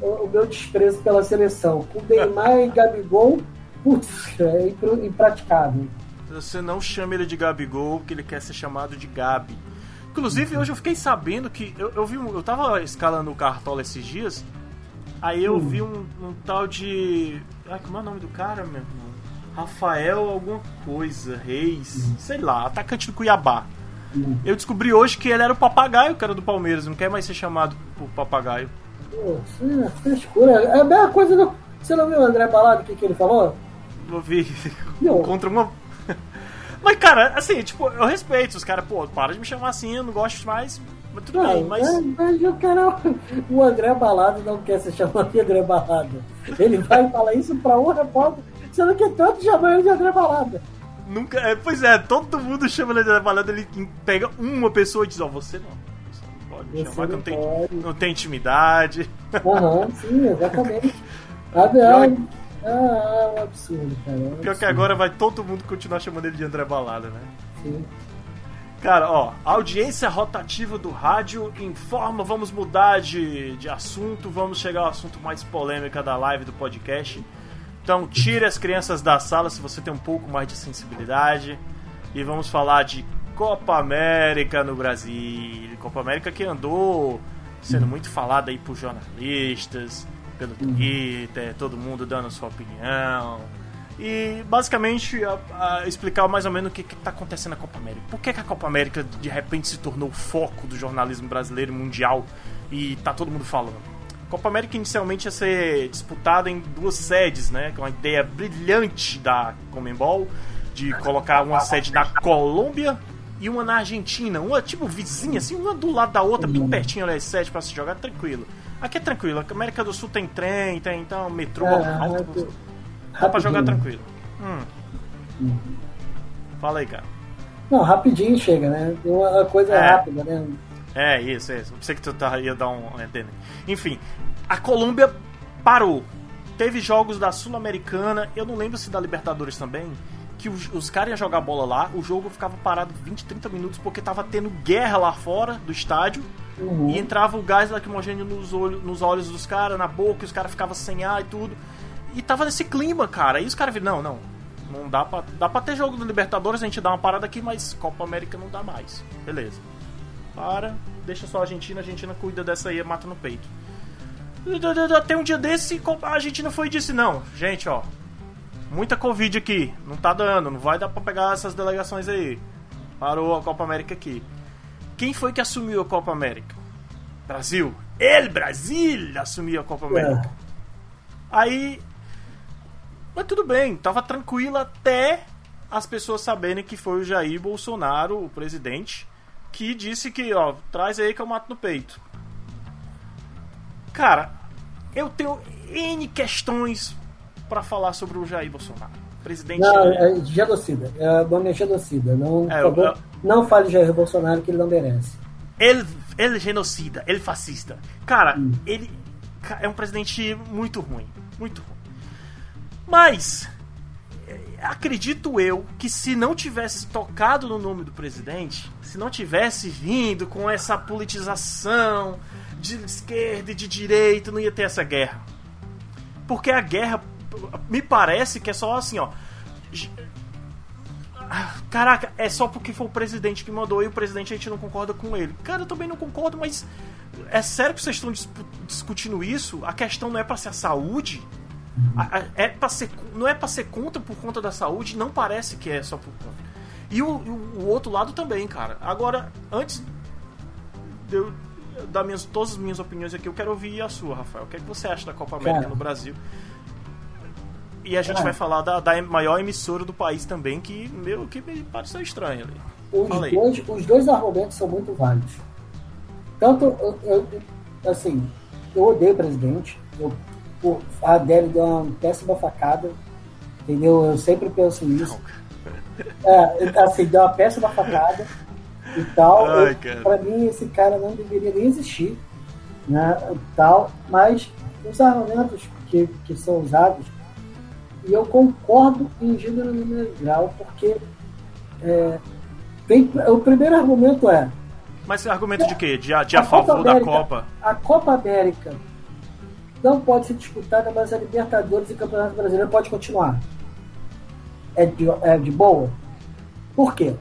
o, meu desprezo pela seleção. Com Neymar e Gabigol, putz, é impraticável. Você não chama ele de Gabigol porque ele quer ser chamado de Gabi. Inclusive, hoje eu fiquei sabendo que. Eu, eu vi um, Eu tava escalando o Cartola esses dias. Aí eu hum. vi um, um, tal de. Ah, como é o nome do cara, meu irmão? Rafael alguma coisa, Reis, hum. sei lá, atacante do Cuiabá. Hum. Eu descobri hoje que ele era o papagaio, cara do Palmeiras, não quer mais ser chamado por papagaio. Pô, é frescura. É a mesma coisa do. Você não viu o André Balado, o que, que ele falou? Eu vi. Não. Contra uma. Mas, cara, assim, tipo, eu respeito os caras, pô, para de me chamar assim, eu não gosto mais. Mas tudo não, bem, mas. Mas, o cara. O André Balado não quer ser chamado de André Balado. Ele vai falar isso pra um repórter, sendo que tanto chamam ele de André Balada. Nunca. É, pois é, todo mundo chama ele de André Balada, ele pega uma pessoa e diz, ó, oh, você não pode chamar, que não tem, não tem intimidade. Aham, sim, exatamente. Ah, é, um absurdo, cara. É um Pior que agora vai todo mundo continuar chamando ele de André Balada, né? Sim. Cara, ó, audiência rotativa do rádio informa, vamos mudar de, de assunto, vamos chegar ao assunto mais polêmico da live do podcast. Então, tire as crianças da sala se você tem um pouco mais de sensibilidade. E vamos falar de Copa América no Brasil. Copa América que andou sendo muito falado aí por jornalistas, pelo uhum. Twitter, todo mundo dando sua opinião. E basicamente a, a explicar mais ou menos o que está acontecendo na Copa América. Por que, que, a Copa América de repente se tornou o foco do jornalismo brasileiro e mundial e tá todo mundo falando? A Copa América inicialmente ia ser disputada em duas sedes, né? Com é uma ideia brilhante da Comembol de colocar uma sede na Colômbia e uma na Argentina, uma tipo vizinha, assim, uma do lado da outra, bem pertinho, olha, sete para se jogar, tranquilo. Aqui é tranquilo, a América do Sul tem trem, tem então metrô, é, autobus. Dá pra jogar tranquilo. Hum. Uhum. Fala aí, cara. Não, rapidinho chega, né? Uma coisa é. rápida, né? É, isso, isso. Não sei que tu tá, ia dar um. Enfim, a Colômbia parou. Teve jogos da Sul-Americana, eu não lembro se da Libertadores também que os, os caras iam jogar bola lá, o jogo ficava parado 20, 30 minutos porque tava tendo guerra lá fora do estádio. Uhum. E entrava o gás lacrimogêneo nos, olho, nos olhos dos caras, na boca, e os caras ficavam sem ar e tudo. E tava nesse clima, cara. E os caras viram, não, não. Não dá pra, dá pra ter jogo do Libertadores, a gente dá uma parada aqui, mas Copa América não dá mais. Beleza. Para, deixa só a Argentina, a Argentina cuida dessa aí, mata no peito. Até um dia desse, a Argentina foi e disse: Não, gente, ó, muita Covid aqui, não tá dando, não vai dar pra pegar essas delegações aí. Parou a Copa América aqui. Quem foi que assumiu a Copa América? Brasil. Ele, Brasil, assumiu a Copa América. É. Aí. Mas tudo bem, tava tranquilo até as pessoas saberem que foi o Jair Bolsonaro, o presidente, que disse que, ó, traz aí que eu mato no peito. Cara, eu tenho N questões para falar sobre o Jair Bolsonaro. Presidente. Não, é genocida. É, o nome é genocida. Não, é, favor, eu... não fale Jair Bolsonaro que ele não merece. Ele, ele é genocida, ele é fascista. Cara, hum. ele é um presidente muito ruim. Muito ruim. Mas acredito eu que se não tivesse tocado no nome do presidente, se não tivesse vindo com essa politização de esquerda e de direita, não ia ter essa guerra. Porque a guerra me parece que é só assim, ó. Caraca, é só porque foi o presidente que mandou e o presidente a gente não concorda com ele. Cara, eu também não concordo, mas é sério que vocês estão discutindo isso? A questão não é para ser a saúde? É para ser, não é para ser contra por conta da saúde, não parece que é só por conta. E o, o, o outro lado também, cara. Agora, antes de eu dar minhas, todas as minhas opiniões aqui, eu quero ouvir a sua, Rafael. O que, é que você acha da Copa América cara. no Brasil? E a gente cara. vai falar da, da, maior emissora do país também, que, meu, que me pareceu estranho ali. Os dois, os dois argumentos são muito válidos. Tanto, eu, eu, assim, eu odeio o presidente, eu a Adele deu uma péssima facada, entendeu? Eu sempre penso nisso. É, assim, deu uma péssima facada e tal. Ai, eu, pra mim, esse cara não deveria nem existir, né? Tal, mas os argumentos que, que são usados, e eu concordo em gênero número grau, porque é, tem, o primeiro argumento é. Mas argumento de quê? De, de a, a favor América, da Copa? A Copa América não pode ser disputada, mas a Libertadores e Campeonato Brasileiro pode continuar. É de, é de boa? Por quê?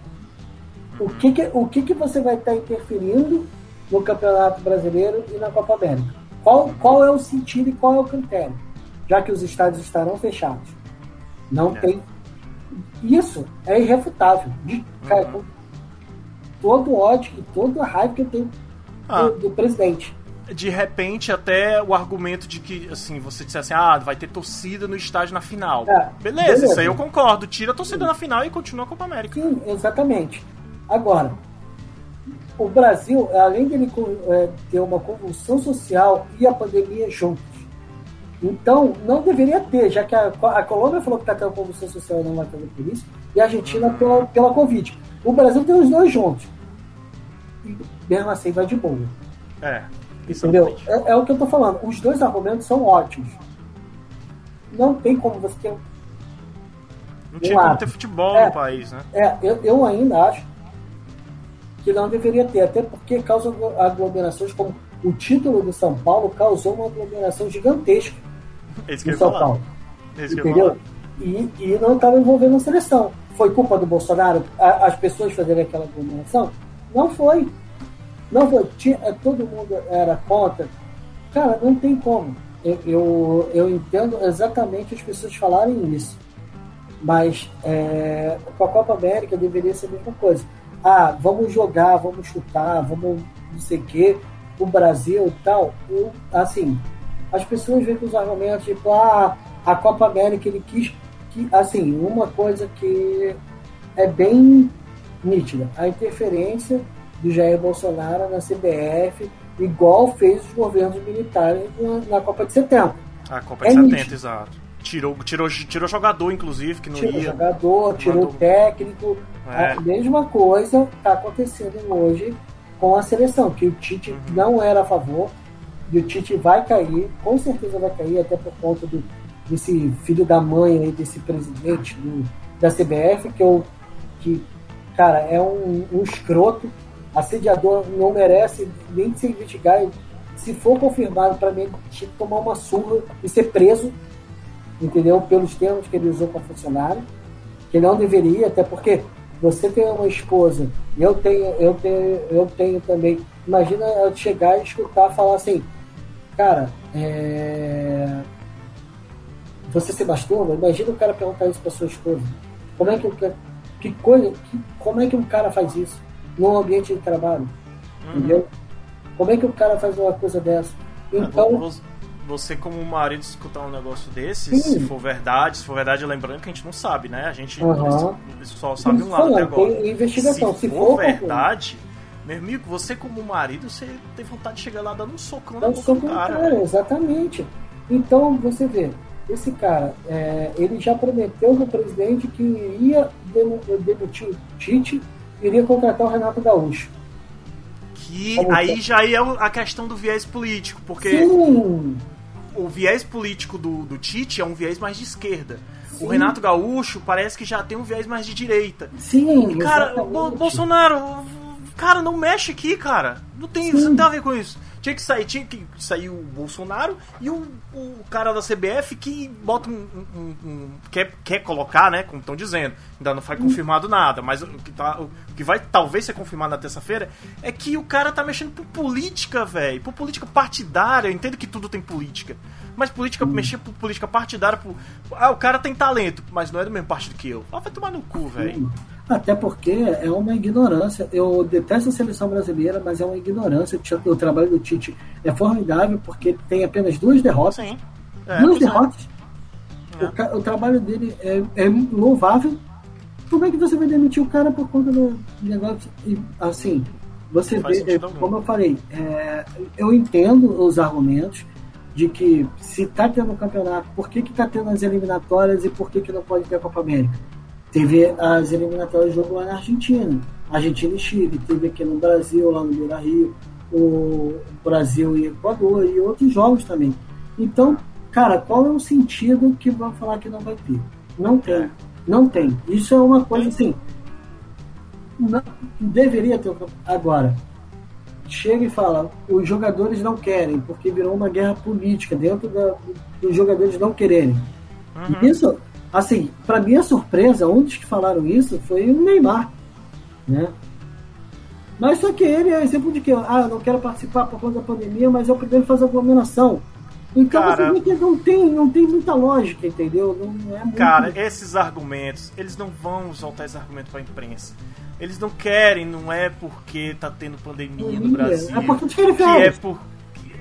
O que, que, o que, que você vai estar interferindo no Campeonato Brasileiro e na Copa América? Qual, qual é o sentido e qual é o critério? Já que os estádios estarão fechados. Não é. tem. Isso é irrefutável. De, cara, uhum. todo ódio e toda a raiva que eu tenho ah. do, do presidente de repente até o argumento de que assim você dissesse assim, ah vai ter torcida no estádio na final é, beleza, beleza, isso aí eu concordo tira a torcida Sim. na final e continua a Copa América Sim, exatamente agora o Brasil além dele é, ter uma convulsão social e a pandemia juntos então não deveria ter já que a, a Colômbia falou que está tendo convulsão social não vai fazer por isso e a Argentina pela, pela Covid o Brasil tem os dois juntos e mesmo assim vai de boa é Entendeu? É, é, o que eu tô falando. Os dois argumentos são ótimos. Não tem como você ter. Não tinha como ter futebol é, no país, né? É, eu, eu ainda acho que não deveria ter, até porque causa aglomerações como o título do São Paulo causou uma aglomeração gigantesca no São falar. Paulo. entendeu? E, e não estava envolvendo a seleção. Foi culpa do Bolsonaro as pessoas fazerem aquela aglomeração? Não foi. Não foi, tinha, é, todo mundo era contra. Cara, não tem como. Eu, eu, eu entendo exatamente as pessoas falarem isso. Mas é, com a Copa América deveria ser a mesma coisa. Ah, vamos jogar, vamos chutar, vamos não sei o quê, o Brasil e tal. Eu, assim, as pessoas vêm com os argumentos tipo, ah, a Copa América ele quis. Que, assim, uma coisa que é bem nítida, a interferência do Jair Bolsonaro na CBF, igual fez os governos militares na, na Copa de Setembro. A Copa de é 70, nítido. exato. Tirou, tirou, tirou jogador, inclusive, que não tirou ia. jogador, tirou mandou... técnico. É. A mesma coisa está acontecendo hoje com a seleção, que o Tite uhum. não era a favor, e o Tite vai cair, com certeza vai cair, até por conta do, desse filho da mãe aí, desse presidente do, da CBF, que, eu, que cara, é um, um escroto, assediador não merece nem ser investigado. Se for confirmado, para mim, tinha que tomar uma surra e ser preso, entendeu? Pelos termos que ele usou com a funcionária, que não deveria, até porque você tem uma esposa, eu tenho, eu tenho, eu tenho também. Imagina eu chegar e escutar falar assim, cara, é... você se masturba? Imagina o cara perguntar isso para sua esposa. Como é que, que coisa, que, como é que um cara faz isso? no ambiente de trabalho. Uhum. Entendeu? Como é que o cara faz uma coisa dessa? Então. Você, como marido, escutar um negócio desse, Sim. se for verdade, se for verdade, lembrando que a gente não sabe, né? A gente uhum. só sabe um lado até agora. Tem investigação. Se, se for, for verdade, meu amigo, você como marido, você tem vontade de chegar lá dando um socão na boca do cara. cara exatamente. Então, você vê, esse cara, é, ele já prometeu no presidente que iria demitir o Tite iria contratar o Renato Gaúcho. Que Como aí que? já é a questão do viés político, porque. Sim. o viés político do, do Tite é um viés mais de esquerda. Sim. O Renato Gaúcho parece que já tem um viés mais de direita. Sim, cara, Bo Bolsonaro, cara, não mexe aqui, cara. Não tem, não tem a ver com isso. Tinha que sair, tinha que sair o Bolsonaro e o, o cara da CBF que bota um, um, um, quer, quer colocar, né? Como estão dizendo. Ainda não foi confirmado nada, mas o que, tá, o que vai talvez ser confirmado na terça-feira é que o cara tá mexendo por política, velho. Por política partidária. Eu entendo que tudo tem política. Mas política, hum. mexer por política partidária. Por, ah, o cara tem talento, mas não é do mesmo partido que eu. Ah, vai tomar no cu, velho. Até porque é uma ignorância. Eu detesto a seleção brasileira, mas é uma ignorância. O trabalho do Tite é formidável porque tem apenas duas derrotas. Sim. É, duas derrotas. É. O, o, trabalho dele é, é, louvável. Como é que você vai demitir o cara por conta do negócio? E, assim, você vê, como eu falei, é, eu entendo os argumentos de que se está tendo um campeonato, por que está tendo as eliminatórias e por que, que não pode ter a Copa América? Teve as eliminatórias de jogo lá na Argentina, Argentina e Chile, teve aqui no Brasil, lá no Beira Rio, o Brasil e Equador e outros jogos também. Então, cara, qual é o sentido que vão falar que não vai ter? Não tem. Não tem. Isso é uma coisa assim. Não, deveria ter. Agora, chega e fala: os jogadores não querem, porque virou uma guerra política dentro da, dos jogadores não quererem. Uhum. Isso Assim, para minha surpresa, um dos que falaram isso foi o Neymar, né? Mas só que ele é exemplo de que, ah, eu não quero participar por conta da pandemia, mas eu primeiro faço aglomeração. Então cara, você vê que não tem, não tem muita lógica, entendeu? Não é muito... Cara, esses argumentos, eles não vão soltar esses argumentos pra imprensa. Eles não querem, não é porque tá tendo pandemia no Brasil. É porque eles querem que é por...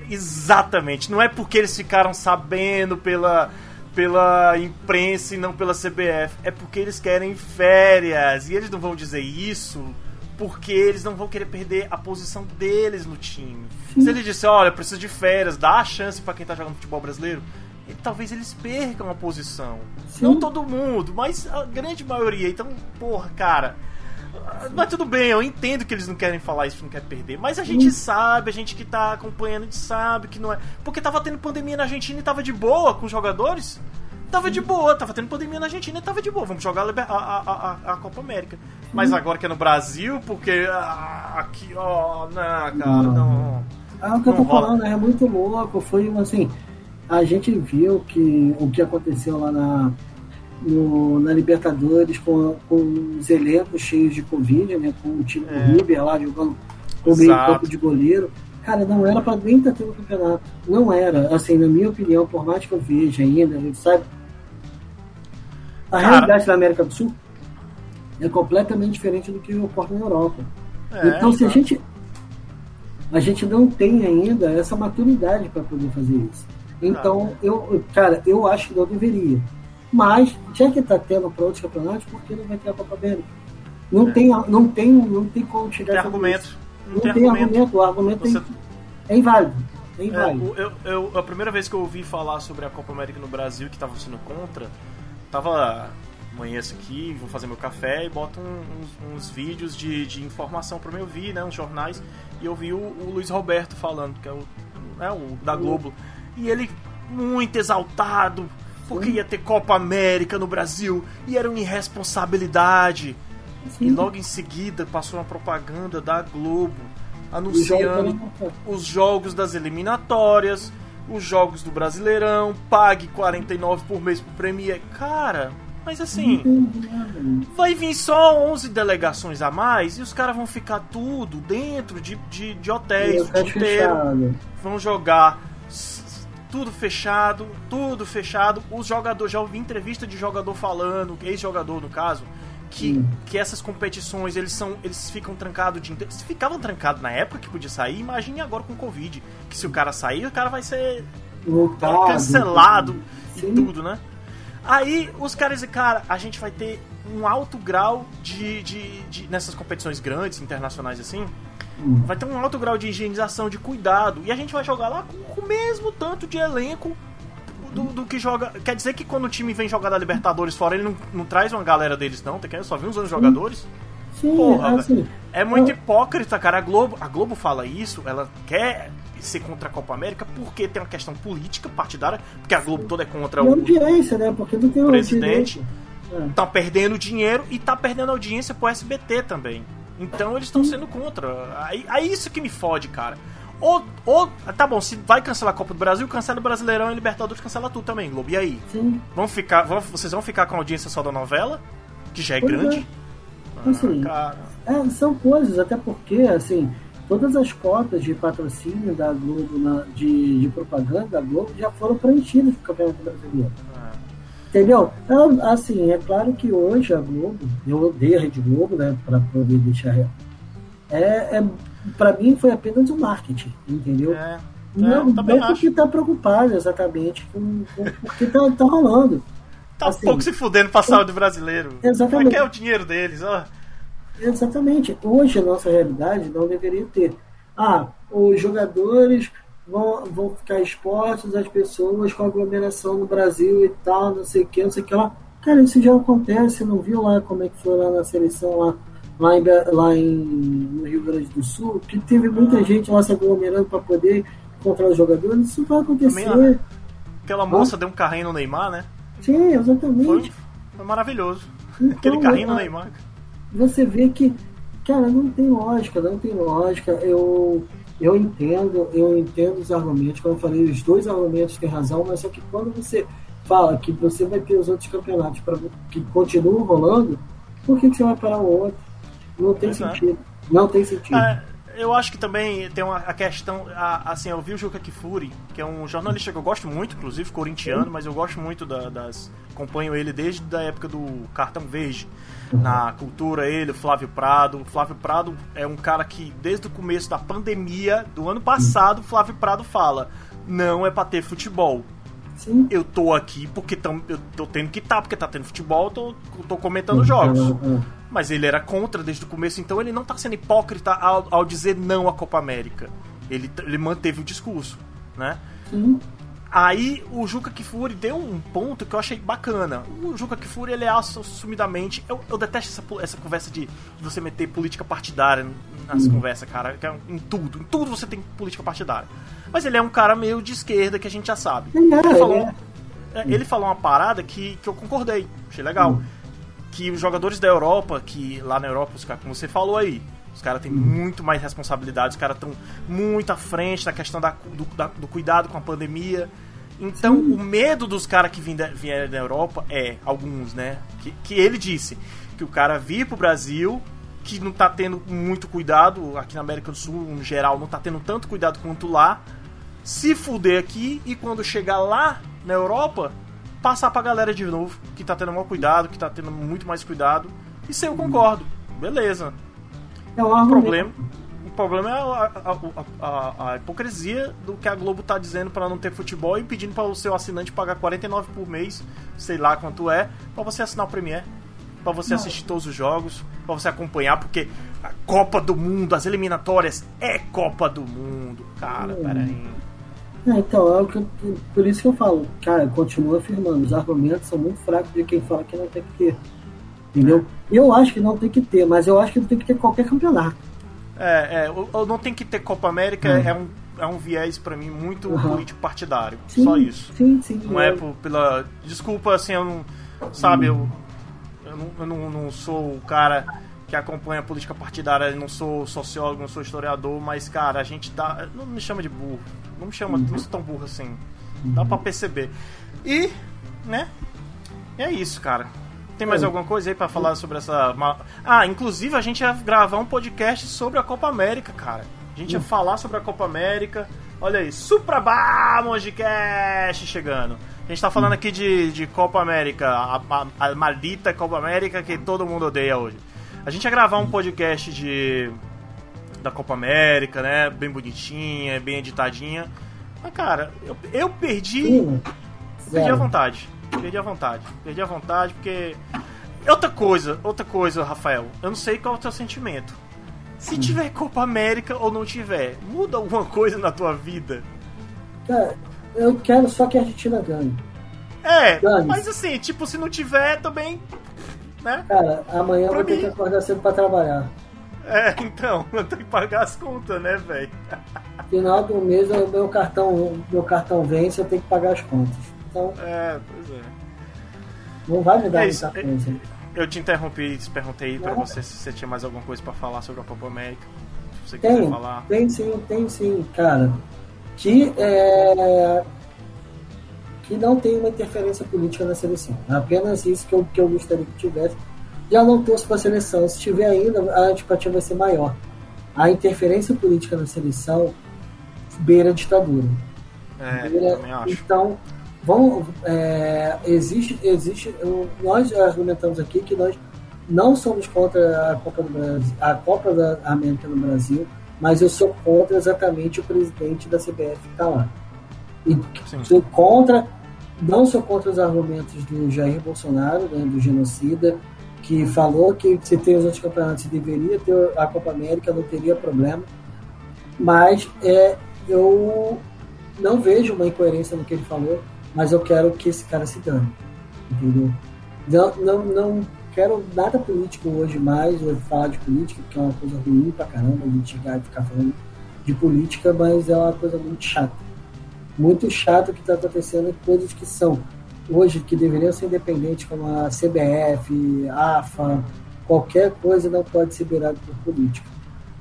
Exatamente. Não é porque eles ficaram sabendo pela pela imprensa e não pela CBF. É porque eles querem férias. E eles não vão dizer isso porque eles não vão querer perder a posição deles no time. Sim. Se ele disser, olha, preciso de férias, dá a chance para quem tá jogando futebol brasileiro, e talvez eles percam a posição. Sim. Não todo mundo, mas a grande maioria. Então, porra, cara. Mas tudo bem, eu entendo que eles não querem falar isso, não querem perder. Mas a gente sabe, a gente que tá acompanhando, a gente sabe que não é. Porque tava tendo pandemia na Argentina e tava de boa com os jogadores. Tava de boa, tava tendo pandemia na Argentina e tava de boa. Vamos jogar a, a, a, a Copa América. Mas agora que é no Brasil, porque ah, aqui, ó, não, cara, não. Ah, o que eu tô rola. falando é muito louco. Foi assim, a gente viu que o que aconteceu lá na no, na Libertadores com, com os elencos cheios de Covid, né? Com o time é. do River lá jogando com meio campo de goleiro. Cara, não era para nem estar tá tendo campeonato. Não era. Assim, na minha opinião, por mais que eu veja ainda, a gente sabe. A Cara. realidade da América do Sul é completamente diferente do que ocorre na Europa. É, então, se a gente. A gente não tem ainda essa maturidade para poder fazer isso. Então, eu, cara, eu acho que não deveria. Mas, já que está tendo para outros campeonatos, por que não vai ter a Copa América? Não, é. tem, não, tem, não tem como tirar tem argumento. Não, não, tem, tem argumento. argumento. O argumento Você... é inválido. É inválido. É, eu, eu, a primeira vez que eu ouvi falar sobre a Copa América no Brasil, que estava sendo contra, tava amanheço aqui, vou fazer meu café e boto uns, uns, vídeos de, de informação para eu ouvir, né, uns jornais, e eu vi o, o Luiz Roberto falando, que é o, é o da Globo, e ele muito exaltado, porque ia ter Copa América no Brasil e era uma irresponsabilidade. Sim. E logo em seguida passou uma propaganda da Globo anunciando os jogos das eliminatórias, os jogos do Brasileirão, pague 49 por mês pro Premier. Cara, mas assim, vai vir só 11 delegações a mais e os caras vão ficar tudo dentro de, de, de hotéis o dia inteiro. Vão jogar tudo fechado, tudo fechado. Os jogadores, já ouvi entrevista de jogador falando, ex-jogador no caso, que, hum. que essas competições eles são eles ficam trancados de se ficavam trancados na época que podia sair imagine agora com covid que se o cara sair o cara vai ser Lutado, cancelado e tudo né aí os caras dizem cara a gente vai ter um alto grau de, de, de nessas competições grandes internacionais assim vai ter um alto grau de higienização, de cuidado. E a gente vai jogar lá com, o mesmo tanto de elenco do, do, que joga. Quer dizer que quando o time vem jogar da Libertadores fora, ele não, não traz uma galera deles, não? Tá querendo só vir uns anos jogadores? Sim, Porra, assim, é muito hipócrita, cara. A Globo, a Globo fala isso, ela quer ser contra a Copa América porque tem uma questão política partidária, porque a Globo toda é contra E o audiência, né? Porque não tem presidente. audiência. Tá perdendo dinheiro e tá perdendo audiência pro SBT também. Então eles estão sendo contra. Aí, aí isso que me fode, cara. Ou, ou, tá bom, se vai cancelar a Copa do Brasil, cancela o Brasileirão e Libertadores, cancela tudo também, Globo. E aí? Sim. Vão ficar, vão, vocês vão ficar com a audiência só da novela? Que já é Pois grande? é. Assim, cara. É, são coisas, até porque, assim, todas as cotas de patrocínio da Globo, na- de, de propaganda da Globo, já foram preenchidas pro Campeonato Brasileiro. É. Entendeu? Então, assim, é claro que hoje a Globo, eu odeio a Rede Globo, né, pra poder deixar real. É, é, pra mim foi apenas um marketing, entendeu? É, Não, é, não acho. porque tá preocupado exatamente com, com o que tá, tá rolando. Tá um assim, pouco se fudendo pra saúde brasileiro. Exatamente. Mas quer o dinheiro deles, ó. Exatamente. Hoje a nossa realidade não deveria ter. Ah, os jogadores vão, vão ficar expostos às pessoas com aglomeração no Brasil e tal, não sei o que, não sei o que lá. Cara, isso já acontece, não viu lá como é que foi lá na seleção lá, lá, em, lá em, no Rio Grande do Sul, que teve muita gente lá se aglomerando para poder encontrar os jogadores, isso vai acontecer. Também, Aquela moça deu um carrinho no Neymar, né? Sim, Foi, exatamente. foi maravilhoso. Então, Aquele carrinho no é- Neymar. você vê que, cara, não tem lógica, não tem lógica. Eu, eu entendo, eu entendo os argumentos, como eu falei, os dois argumentos têm razão, mas só que quando você fala que você vai ter os outros campeonatos pra, que continuam rolando, por que, que você vai parar o outro? Não tem Pois é. sentido. Não tem sentido. É, eu acho que também tem uma a questão. a- assim, eu vi o Juca Kifuri, que é um jornalista que eu gosto muito, inclusive corintiano, mas eu gosto muito da- das. Acompanho ele desde a época do Cartão Verde. Na cultura, ele, o Flávio Prado. O Flávio Prado é um cara que, desde o começo da pandemia do ano passado, o Flávio Prado fala: não é pra ter futebol. Sim. Eu tô aqui porque tam, eu tô tendo que estar, porque tá tendo futebol, eu tô, tô comentando jogos. É, é. Mas ele era contra desde o começo, então ele não tá sendo hipócrita ao, ao dizer não à Copa América. Ele, ele manteve o discurso, né? Sim. Aí o Juca Kifuri deu um ponto que eu achei bacana. O Juca Kifuri, ele é assumidamente. Eu, eu detesto essa, essa conversa de você meter política partidária nas conversas, cara. é em tudo. Em tudo você tem política partidária. Mas ele é um cara meio de esquerda que a gente já sabe. Ele é, falou, ele é, ele falou uma parada que, que eu concordei. Achei legal. Que os jogadores da Europa, que lá na Europa, os caras, como você falou aí, os caras têm muito mais responsabilidade, os caras estão muito à frente da questão da, do, da- do cuidado com a pandemia. Então, o medo dos caras que vim da- vieram da Europa é, alguns, né? Que, que ele disse que o cara vir pro Brasil, que não tá tendo muito cuidado, aqui na América do Sul, no geral, não tá tendo tanto cuidado quanto lá, se fuder aqui e quando chegar lá na Europa, passar pra galera de novo, que tá tendo maior cuidado, que tá tendo muito mais cuidado. Isso aí eu concordo. Beleza. É um O problema, o problema é a, a- a- a hipocrisia do que a Globo tá dizendo pra não ter futebol e pedindo para o seu assinante pagar 49 por mês, sei lá quanto é, pra você assinar o Premiere. Pra você assistir todos os jogos, pra você acompanhar, porque a Copa do Mundo, as eliminatórias, é Copa do Mundo. Cara, Hum. peraí. É, então, é o que eu- por isso que eu falo, cara, continua afirmando, os argumentos são muito fracos de quem fala que não tem que ter. Entendeu? Eu acho que não tem que ter, mas eu acho que não tem que ter qualquer campeonato. É, é, o- o não tem que ter Copa América é, um, é um viés pra mim muito Uhum. político partidário. Sim, Só isso. Sim, sim. Não é por- pela. Desculpa, assim, eu não. Sabe, eu. Eu, não, eu não, não sou o cara que acompanha a política partidária, não sou sociólogo, não sou historiador, mas, cara, a gente dá. Não me chama de burro. Não me chama. Não sou tão burro assim. Dá pra perceber. E, né? É isso, cara. Tem mais É. alguma coisa aí pra falar sobre essa. Ah, inclusive a gente ia gravar um podcast sobre a Copa América, cara. A gente ia falar sobre a Copa América. Olha aí, Suprabá Mongecast chegando. A gente tá falando aqui de, de Copa América, a, a, a maldita Copa América que todo mundo odeia hoje. A gente ia gravar um podcast de da Copa América, né? Bem bonitinha, bem editadinha. Mas, cara, eu, eu perdi. Sim, Perdi a vontade. Perdi a vontade. Perdi a vontade porque. Outra coisa, outra coisa, Rafael. Eu não sei qual é o teu sentimento. Se tiver Copa América ou não tiver, muda alguma coisa na tua vida? Cara, eu quero só que a Argentina ganhe. É, mas assim, tipo, se não tiver também. Né? Cara, amanhã eu Pra vou ter mim- que acordar cedo pra trabalhar. É, então, eu tenho que pagar as contas, né, velho? Final do mês, o meu cartão, meu cartão vence, eu tenho que pagar as contas. Então. É, pois é. Não vai me dar é muita coisa. Eu te interrompi, te perguntei para você se você tinha mais alguma coisa para falar sobre a Copa América. Se você tem, quiser falar. Tem sim, tem sim, cara. Que é, que não tem uma interferência política na seleção. É apenas isso que eu, que eu gostaria que tivesse. Já não torço para a seleção. Se tiver ainda, a antipatia vai ser maior. A interferência política na seleção beira a ditadura. É, beira, também acho. Então, vamos, é, existe, existe, nós argumentamos aqui que nós não somos contra a Copa do Brasil, a Copa da América no Brasil, mas eu sou contra exatamente o presidente da CBF que está lá. E Sim. sou contra não sou contra os argumentos do Jair Bolsonaro, né, do genocida, que falou que se tem os outros campeonatos deveria ter a Copa América, não teria problema. Mas é, eu não vejo uma incoerência no que ele falou, mas eu quero que esse cara se dane. Entendeu? Não, não, não quero nada político hoje mais, ou falar de política, porque é uma coisa ruim pra caramba, a gente chegar e ficar falando de política, mas é uma coisa muito chata muito chato que está acontecendo coisas que são hoje que deveriam ser independentes, como a CBF, a AFA, qualquer coisa não pode ser virada por política.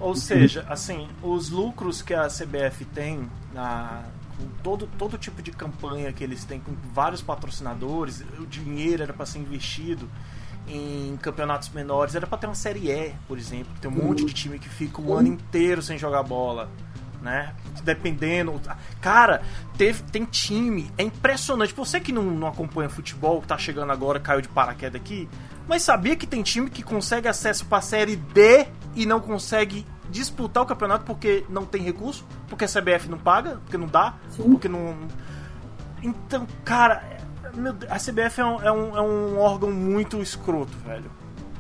Ou seja, assim, os lucros que a CBF tem na com todo, todo tipo de campanha que eles têm com vários patrocinadores, o dinheiro era para ser investido em campeonatos menores, era para ter uma série E, por exemplo, tem um monte de time que fica o ano inteiro sem jogar bola né? Dependendo. Cara, teve, tem time. É impressionante. Você que não, não acompanha futebol, que tá chegando agora, caiu de paraquedas aqui. Mas sabia que tem time que consegue acesso pra série D e não consegue disputar o campeonato porque não tem recurso? Porque a CBF não paga? Porque não dá? Sim. Porque não. Então, cara, a CBF é um, é um, é um órgão muito escroto, velho.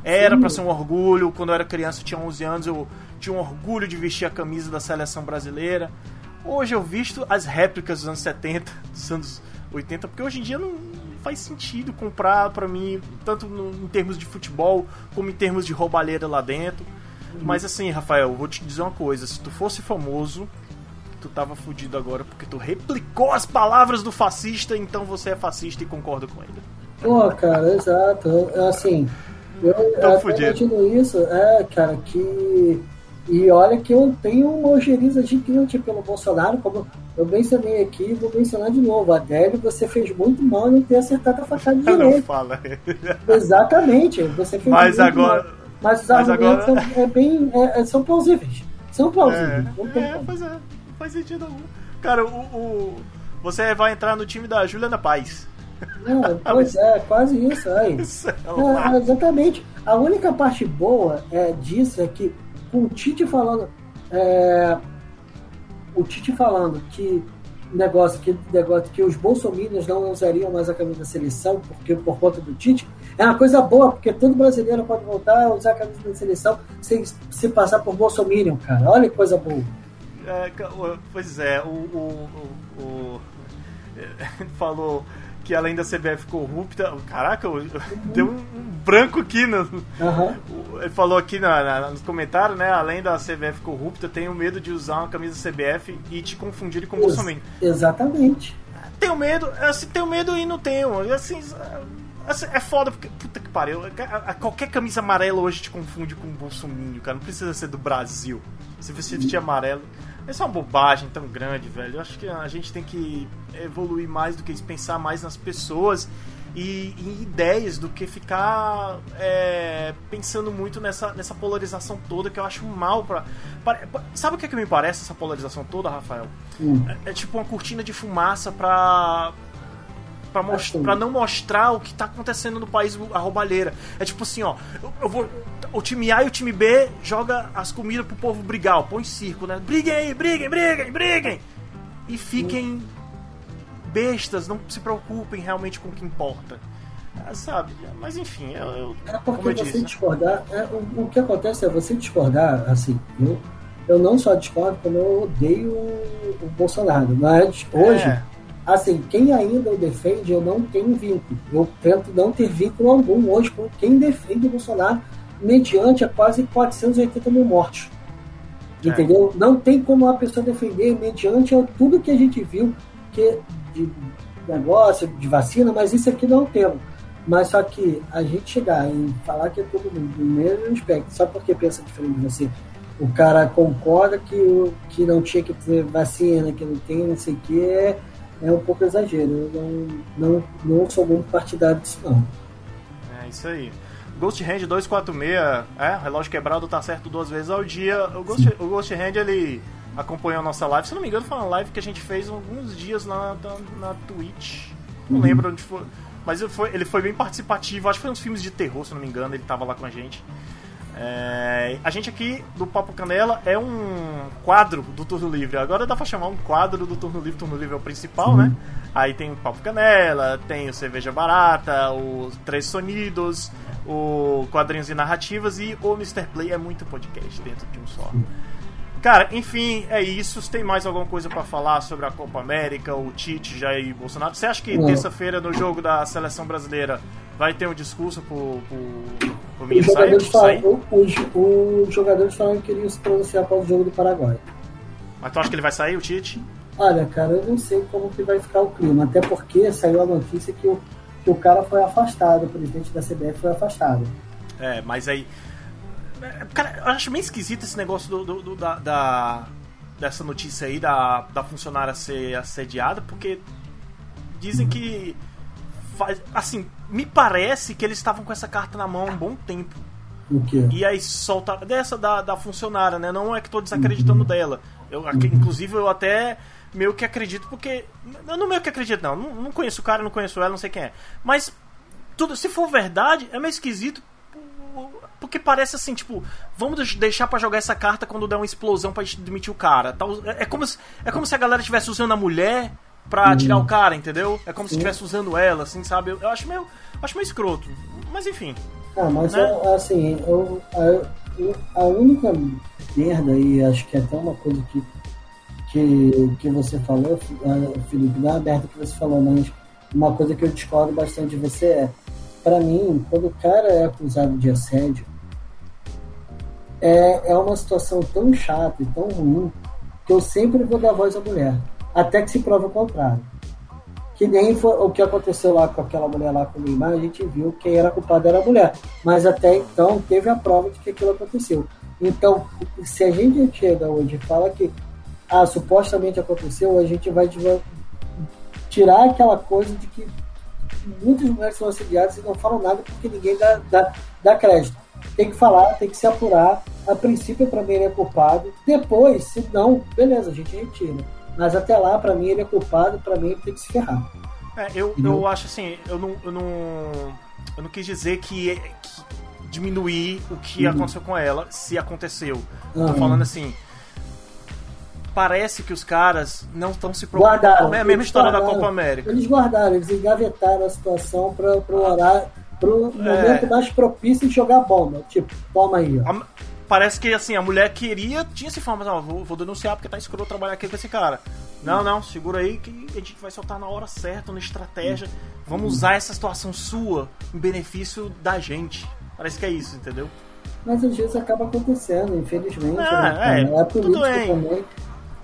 Era para ser um orgulho. Quando eu era criança, eu tinha 11 anos, eu tinha um orgulho de vestir a camisa da seleção brasileira. Hoje eu visto as réplicas dos anos 70, dos anos 80, porque hoje em dia não faz sentido comprar para mim, tanto no, em termos de futebol, como em termos de roubalheira lá dentro. Uhum. Mas assim, Rafael, vou te dizer uma coisa: se tu fosse famoso, tu tava fudido agora porque tu replicou as palavras do fascista, então você é fascista e concorda com ele. Pô, cara, exato. Assim, eu até imagino isso, é, cara, que e olha que eu tenho uma ojeriza gigante pelo Bolsonaro, como eu mencionei aqui, vou mencionar de novo. Adélio, você fez muito mal em ter acertado a fachada de direito. Não fala. Exatamente, você fez mas muito agora, mal. Mas os mas argumentos agora... são, é bem, é, é, são plausíveis. São plausíveis. É, é pois é, não faz sentido algum. Cara, o, o, você vai entrar no time da Juliana Paz. Não, pois é, quase isso. Aí. Não, exatamente. A única parte boa é, disso é que o Tite falando. É, o Tite falando que negócio que negócio que os bolsominions não usariam mais a camisa da seleção porque por conta do Tite é uma coisa boa porque todo brasileiro pode voltar a usar a camisa da seleção sem se passar por bolsominion, cara. Olha que coisa boa. É, pois é, o, o, o, o falou que além da CBF corrupta. Caraca, uhum. deu um, branco aqui. No, uhum. Ele falou aqui na, na, nos comentários, né? Além da CBF corrupta, tenho medo de usar uma camisa CBF e te confundir com o Bolsonaro. Exatamente. Tenho medo, assim, tenho medo e não tenho. Assim, assim, é foda porque. Puta que pariu. Qualquer camisa amarela hoje te confunde com o Bolsonaro, cara. Não precisa ser do Brasil. Se você vestir amarelo. Isso é uma bobagem tão grande, velho. Eu acho que a gente tem que evoluir mais do que isso, pensar mais nas pessoas e em ideias do que ficar é, pensando muito nessa, nessa polarização toda que eu acho mal pra. pra sabe o que, é que me parece essa polarização toda, Rafael? Hum. É, é, tipo uma cortina de fumaça pra. Pra, pra não mostrar o que tá acontecendo no país, a roubalheira. É tipo assim, ó, eu, eu vou o time A e o time B joga as comidas pro povo brigar, ó, põe circo, né? Briguem aí, briguem, briguem, briguem! E fiquem bestas, não se preocupem realmente com o que importa. É, sabe? Mas enfim, eu. eu é porque você disse, né? discordar. É, o, o, que acontece é você discordar, assim, eu, eu não só discordo, como eu odeio o, o Bolsonaro. Mas hoje, é. Assim, quem ainda o defende, eu não tenho vínculo. Eu tento não ter vínculo algum hoje com quem defende o Bolsonaro mediante a quase 480 mil mortes. É. Entendeu? Não tem como a pessoa defender mediante tudo que a gente viu que de negócio, de vacina, mas isso aqui não temos. Mas só que a gente chegar e falar que é todo mundo no mesmo aspecto, só porque pensa diferente de você, o cara concorda que, que não tinha que ter vacina, que não tem, não sei o que, é, um pouco exagero. Eu não, não, não sou muito partidário disso, não. É isso aí. Ghost Hand 246, é, relógio quebrado tá certo duas vezes ao dia. O Ghost, o Ghost Hand, ele acompanhou a nossa live, se não me engano, foi uma live que a gente fez alguns dias na, na, na Twitch. Não uhum. lembro onde foi. Mas ele foi, ele foi bem participativo, acho que foi uns filmes de terror, se não me engano, ele tava lá com a gente. É, a gente aqui do Papo Canela é um quadro do Turno Livre. Agora dá pra chamar um quadro do Turno Livre. Turno Livre é o principal, Sim. né? Aí tem o Papo Canela, tem o Cerveja Barata, os Três Sonidos, o Quadrinhos e Narrativas e o Mr. Play é muito podcast dentro de um só. Cara, enfim, é isso. Tem mais alguma coisa para falar sobre a Copa América, o Tite, Jair Bolsonaro? Você acha que terça-feira no jogo da seleção brasileira vai ter um discurso pro, pro, os jogadores, falam, os, os jogadores falaram que queriam se pronunciar para o jogo do Paraguai. Mas tu acha que ele vai sair, o Tite? Olha, cara, eu não sei como que vai ficar o clima, até porque saiu a notícia que o, que o cara foi afastado, o presidente da CBF foi afastado. É, mas aí Cara, eu acho meio esquisito esse negócio do, do, do da, da, dessa notícia aí da, da funcionária ser assediada, porque dizem que. Faz, assim, me parece que eles estavam com essa carta na mão há um bom tempo. O quê? E aí soltaram. Dessa da, da funcionária, né? Não é que tô desacreditando uhum. dela. Eu, uhum. Inclusive, eu até meio que acredito, porque. Eu não meio que acredito, não. não. Não conheço o cara, não conheço ela, não sei quem é. Mas, tudo, se for verdade, é meio esquisito porque parece assim, tipo, vamos deixar para jogar essa carta quando der uma explosão pra gente demitir o cara. É, é, como, se, é como se a galera estivesse usando a mulher pra hum. tirar o cara, entendeu? É como se estivesse usando ela, assim, sabe? Eu, eu, acho meio. Acho meio escroto. Mas enfim. Ah, mas né? eu, assim, eu, a, a única merda, e acho que é até uma coisa que, que, que você falou, Felipe, não é aberta que você falou, mas uma coisa que eu discordo bastante de você é para mim, quando o cara é acusado de assédio, é, é uma situação tão chata e tão ruim que eu sempre vou dar voz à mulher, até que se prove o contrário. Que nem foi o que aconteceu lá com aquela mulher lá com o Neymar, a gente viu que quem era culpada era a mulher. Mas até então teve a prova de que aquilo aconteceu. Então, se a gente chega hoje e fala que ah, supostamente aconteceu, a gente vai tirar aquela coisa de que muitas mulheres são assediadas e não falam nada porque ninguém dá, dá, dá crédito. Tem que falar, tem que se apurar. A princípio, para mim, ele é culpado. Depois, se não, beleza, a gente retira. Mas até lá, para mim, ele é culpado, para mim, ele tem que se ferrar. É, eu, eu acho assim, eu não, eu não, eu não quis dizer que, que diminuir o que uhum. aconteceu com ela, se aconteceu. Uhum. Tô falando assim, parece que os caras não estão se preocupando. Guardaram, é a mesma história da Copa América. Eles guardaram, eles engavetaram a situação para o horário, pro momento é... mais propício de jogar bomba. Tipo, toma aí, ó. A, parece que assim, a mulher queria, tinha essa informação, vou, vou denunciar porque tá escuro trabalhar aqui com esse cara. Não, não, segura aí que a gente vai soltar na hora certa, na estratégia. Vamos usar essa situação sua em benefício da gente. Parece que é isso, entendeu? Mas às vezes acaba acontecendo, infelizmente. Ah, né? é, é política também.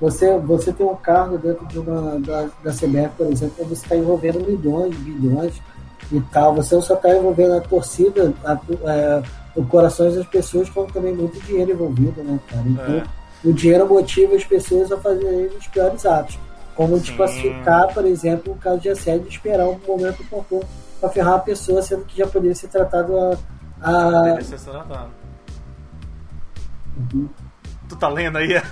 Você, você tem um cargo dentro de uma, da, da CBF, por exemplo, você está envolvendo milhões, bilhões e tal. Você só está envolvendo a torcida, a, é, o corações das pessoas, como também muito dinheiro envolvido, né, cara? Então, é. o dinheiro motiva as pessoas a fazerem os piores atos. Como desclassificar, por exemplo, o caso de assédio e esperar um momento oportuno para ferrar a pessoa, sendo que já poderia ser tratado a. a... Poderia ser tratado. Uhum. Tu tá lendo aí?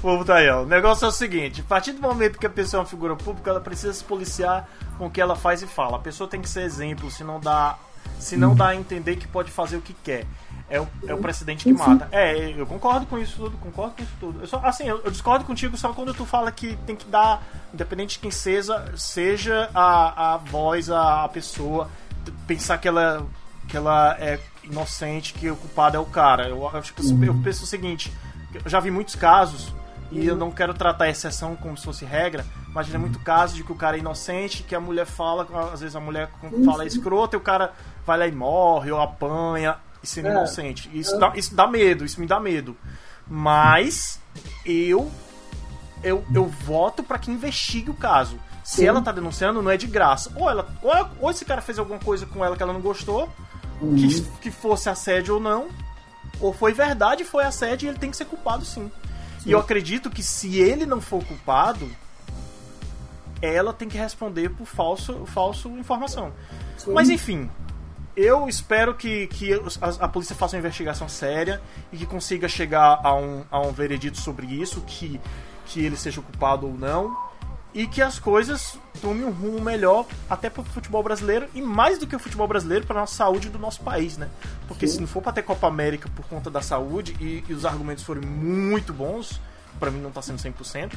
Vou botar aí, ó. O negócio é o seguinte: a partir do momento que a pessoa é uma figura pública, ela precisa se policiar com o que ela faz e fala. A pessoa tem que ser exemplo, se não dá, se não dá a entender que pode fazer o que quer. É o, é o precedente que mata. É, eu concordo com isso tudo, concordo com isso tudo. Eu só, assim, eu, eu, discordo contigo só quando tu fala que tem que dar, independente de quem seja, seja a, a voz, a, a pessoa, pensar que ela, que ela é inocente, que o culpado é o cara. Eu, acho que eu, eu penso o seguinte: eu já vi muitos casos e eu não quero tratar a exceção como se fosse regra, mas é muito caso de que o cara é inocente, que a mulher fala, às vezes a mulher fala escrota e o cara vai lá e morre ou apanha. sendo é. inocente. Isso, é. dá, isso dá medo, isso me dá medo. Mas eu eu, eu voto para que investigue o caso. Se Sim. ela tá denunciando, não é de graça. Ou, ela, ou, ela, ou esse cara fez alguma coisa com ela que ela não gostou, uhum. que, que fosse assédio ou não, ou foi verdade, foi assédio e ele tem que ser culpado sim. Sim. E eu acredito que se ele não for culpado, ela tem que responder por falso, falso informação. Sim. Mas enfim, eu espero que, que a, a, polícia faça uma investigação séria e que consiga chegar a um, a um veredito sobre isso, que, que ele seja culpado ou não, e que as coisas tomem um rumo melhor até para o futebol brasileiro e mais do que o futebol brasileiro para nossa saúde do nosso país, né? Porque Sim. se não for para ter Copa América por conta da saúde e, e os argumentos forem muito bons, para mim não está sendo 100%,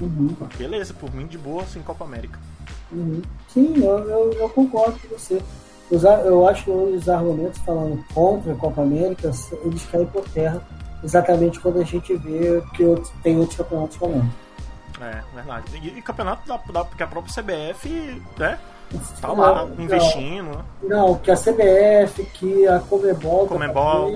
uhum. beleza, por mim de boa sem Copa América. Uhum. Sim, eu, eu, eu concordo com você eu acho que os argumentos falando contra a Copa América, eles caem por terra exatamente quando a gente vê que tem outros campeonatos comendo. É, verdade. E, e campeonato da, da, porque a própria CBF, né? Tá lá não, investindo. Não, né? não, que a CBF, que a Comebol, tá Comebol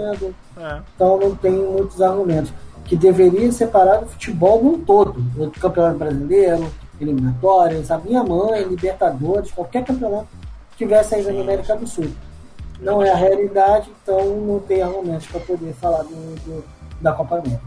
tá é. então não tem muitos argumentos. Que deveria separar o futebol num todo. O campeonato brasileiro, eliminatórias, a minha mãe, Libertadores, qualquer campeonato tivesse ainda na América do Sul. Não é a realidade, então não tem argumentos para poder falar do, do, da Copa América.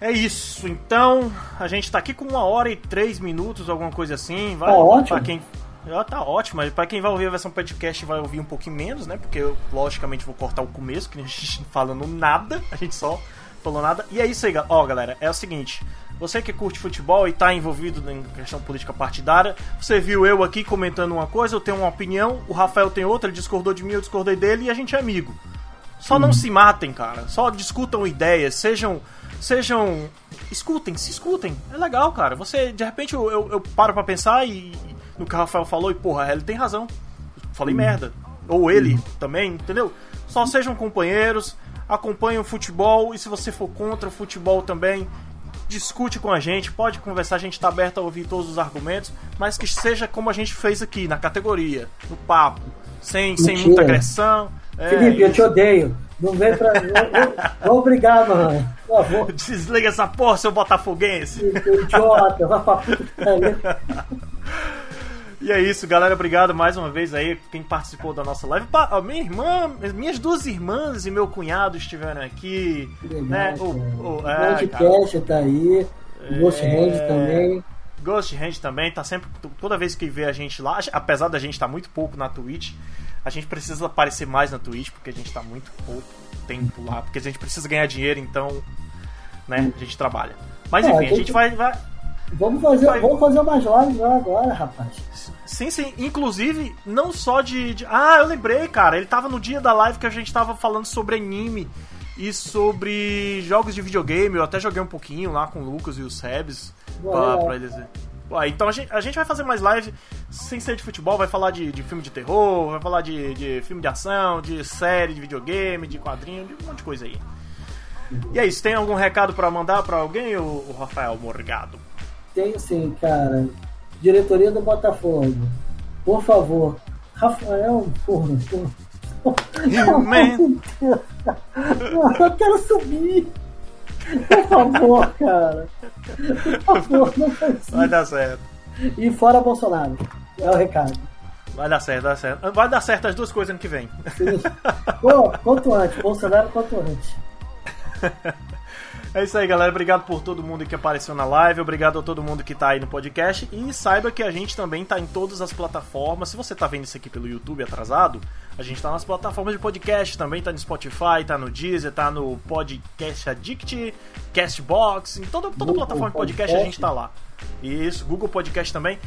É isso, então a gente está aqui com uma hora e três minutos, alguma coisa assim. Vai, tá ótimo. quem, ah, tá ótimo, para quem vai ouvir a versão podcast vai ouvir um pouquinho menos, né? Porque eu, logicamente, vou cortar o começo, que a gente falando nada, a gente só falou nada. E é isso aí, ó, galera, é o seguinte: você que curte futebol e está envolvido em questão política partidária, você viu eu aqui comentando uma coisa, eu tenho uma opinião, o Rafael tem outra, ele discordou de mim, eu discordei dele e a gente é amigo. Só não se matem, cara. Só discutam ideias, sejam. Sejam. Escutem, se escutem. É legal, cara. Você, de repente, eu, eu, eu paro pra pensar e, no que o Rafael falou e, porra, ele tem razão. falei hum. merda. Ou ele hum. também, entendeu? Só sejam companheiros, acompanhem o futebol e se você for contra o futebol também, discute com a gente, pode conversar, a gente está aberto a ouvir todos os argumentos, mas que seja como a gente fez aqui, na categoria, no papo, sem, sem muita agressão. É, Felipe, eu te odeio. Não vem pra. Vou obrigado, mano. Por favor. Desliga essa porra, seu botafoguense. Idiota, vai pra puta que E é isso, galera. Obrigado mais uma vez aí quem participou da nossa live. Pa, minha irmã, minhas duas irmãs e meu cunhado estiveram aqui. Legal, né? O, o, é, tá aí. Ghost é... Hand também. Ghost Hand também, tá sempre. Toda vez que vê a gente lá, apesar da gente estar tá muito pouco na Twitch, a gente precisa aparecer mais na Twitch, porque a gente tá muito pouco tempo lá, porque a gente precisa ganhar dinheiro, então. Né, a gente trabalha. Mas ah, enfim, a gente, a gente vai, vai Vamos fazer, Vai... vamos fazer umas lives lá agora, rapaz. Sim, sim. Inclusive, não só de, de, Ah, eu lembrei, cara. Ele tava no dia da live que a gente tava falando sobre anime e sobre jogos de videogame. Eu até joguei um pouquinho lá com o Lucas e o Sebs pra, pra eles. Ué, então a gente, a gente vai fazer mais lives sem ser de futebol, vai falar de, de filme de terror, vai falar de, de filme de ação, de série de videogame, de quadrinho, de um monte de coisa aí. E é isso, tem algum recado para mandar para alguém, o, o Rafael Morgado? Tenho sim, cara. Diretoria do Botafogo. Por favor. Rafael, porra, porra. Eu quero subir. Por favor, cara. Por favor, não faz isso. Vai dar certo. E fora Bolsonaro. É o recado. Vai dar certo, vai dar certo. Vai dar certo as duas coisas ano que vem. Pô, quanto antes. Bolsonaro quanto antes. É isso aí, galera. Obrigado por todo mundo que apareceu na live. Obrigado a todo mundo que tá aí no podcast. E saiba que a gente também tá em todas as plataformas. Se você tá vendo isso aqui pelo YouTube atrasado, a gente tá nas plataformas de podcast também. Tá no Spotify, tá no Deezer, tá no Podcast Addict, Castbox. Em toda, toda plataforma de podcast a gente tá lá. Isso, Google Podcast também.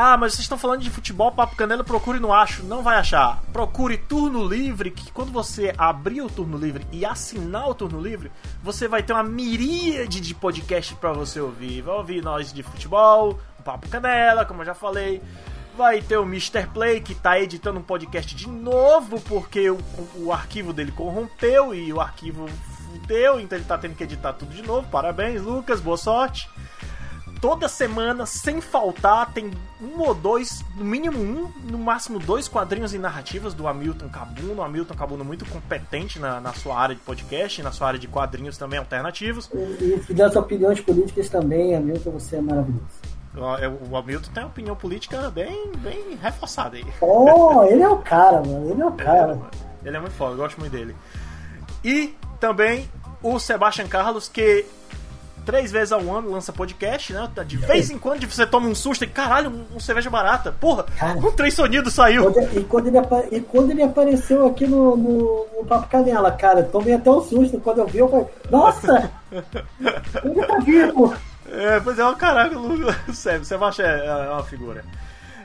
Ah, mas vocês estão falando de futebol, papo canela, procure no acho, não vai achar. Procure turno livre, que quando você abrir o turno livre e assinar o turno livre, você vai ter uma miríade de podcast para você ouvir. Vai ouvir nós de futebol, papo canela, como eu já falei. Vai ter o Mr. Play que tá editando um podcast de novo porque o, o arquivo dele corrompeu e o arquivo fudeu, então ele tá tendo que editar tudo de novo. Parabéns, Lucas, boa sorte. Toda semana, sem faltar, tem um ou dois, no mínimo um, no máximo dois quadrinhos e narrativas do Hamilton Cabuno. O Hamilton Cabuno muito competente na, na sua área de podcast, na sua área de quadrinhos também alternativos. E, e das opiniões políticas também, Hamilton, você é maravilhoso. O Hamilton tem uma opinião política bem, bem reforçada aí. Oh, ele é o cara, mano. Ele é o cara. Ele é, ele é muito foda, eu gosto muito dele. E também o Sebastian Carlos, que três vezes ao ano lança podcast, né? De vez em quando você toma um susto e caralho, um, um cerveja barata. Porra, Cara, um trem sonido saiu. e, quando ele, e quando ele apareceu aqui no, no, no Papo Canela, cara, tomei até um susto. Quando eu vi, eu falei, nossa! ele tá vivo! É, pois é, caraca, sério, Sebastião é, é uma figura.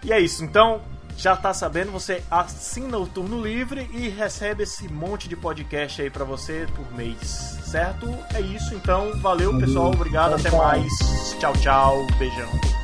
E é isso, então, já tá sabendo, você assina o Turno Livre e recebe esse monte de podcast aí para você por mês, certo? É isso, então, valeu pessoal, obrigado, até mais. Tchau, tchau, beijão.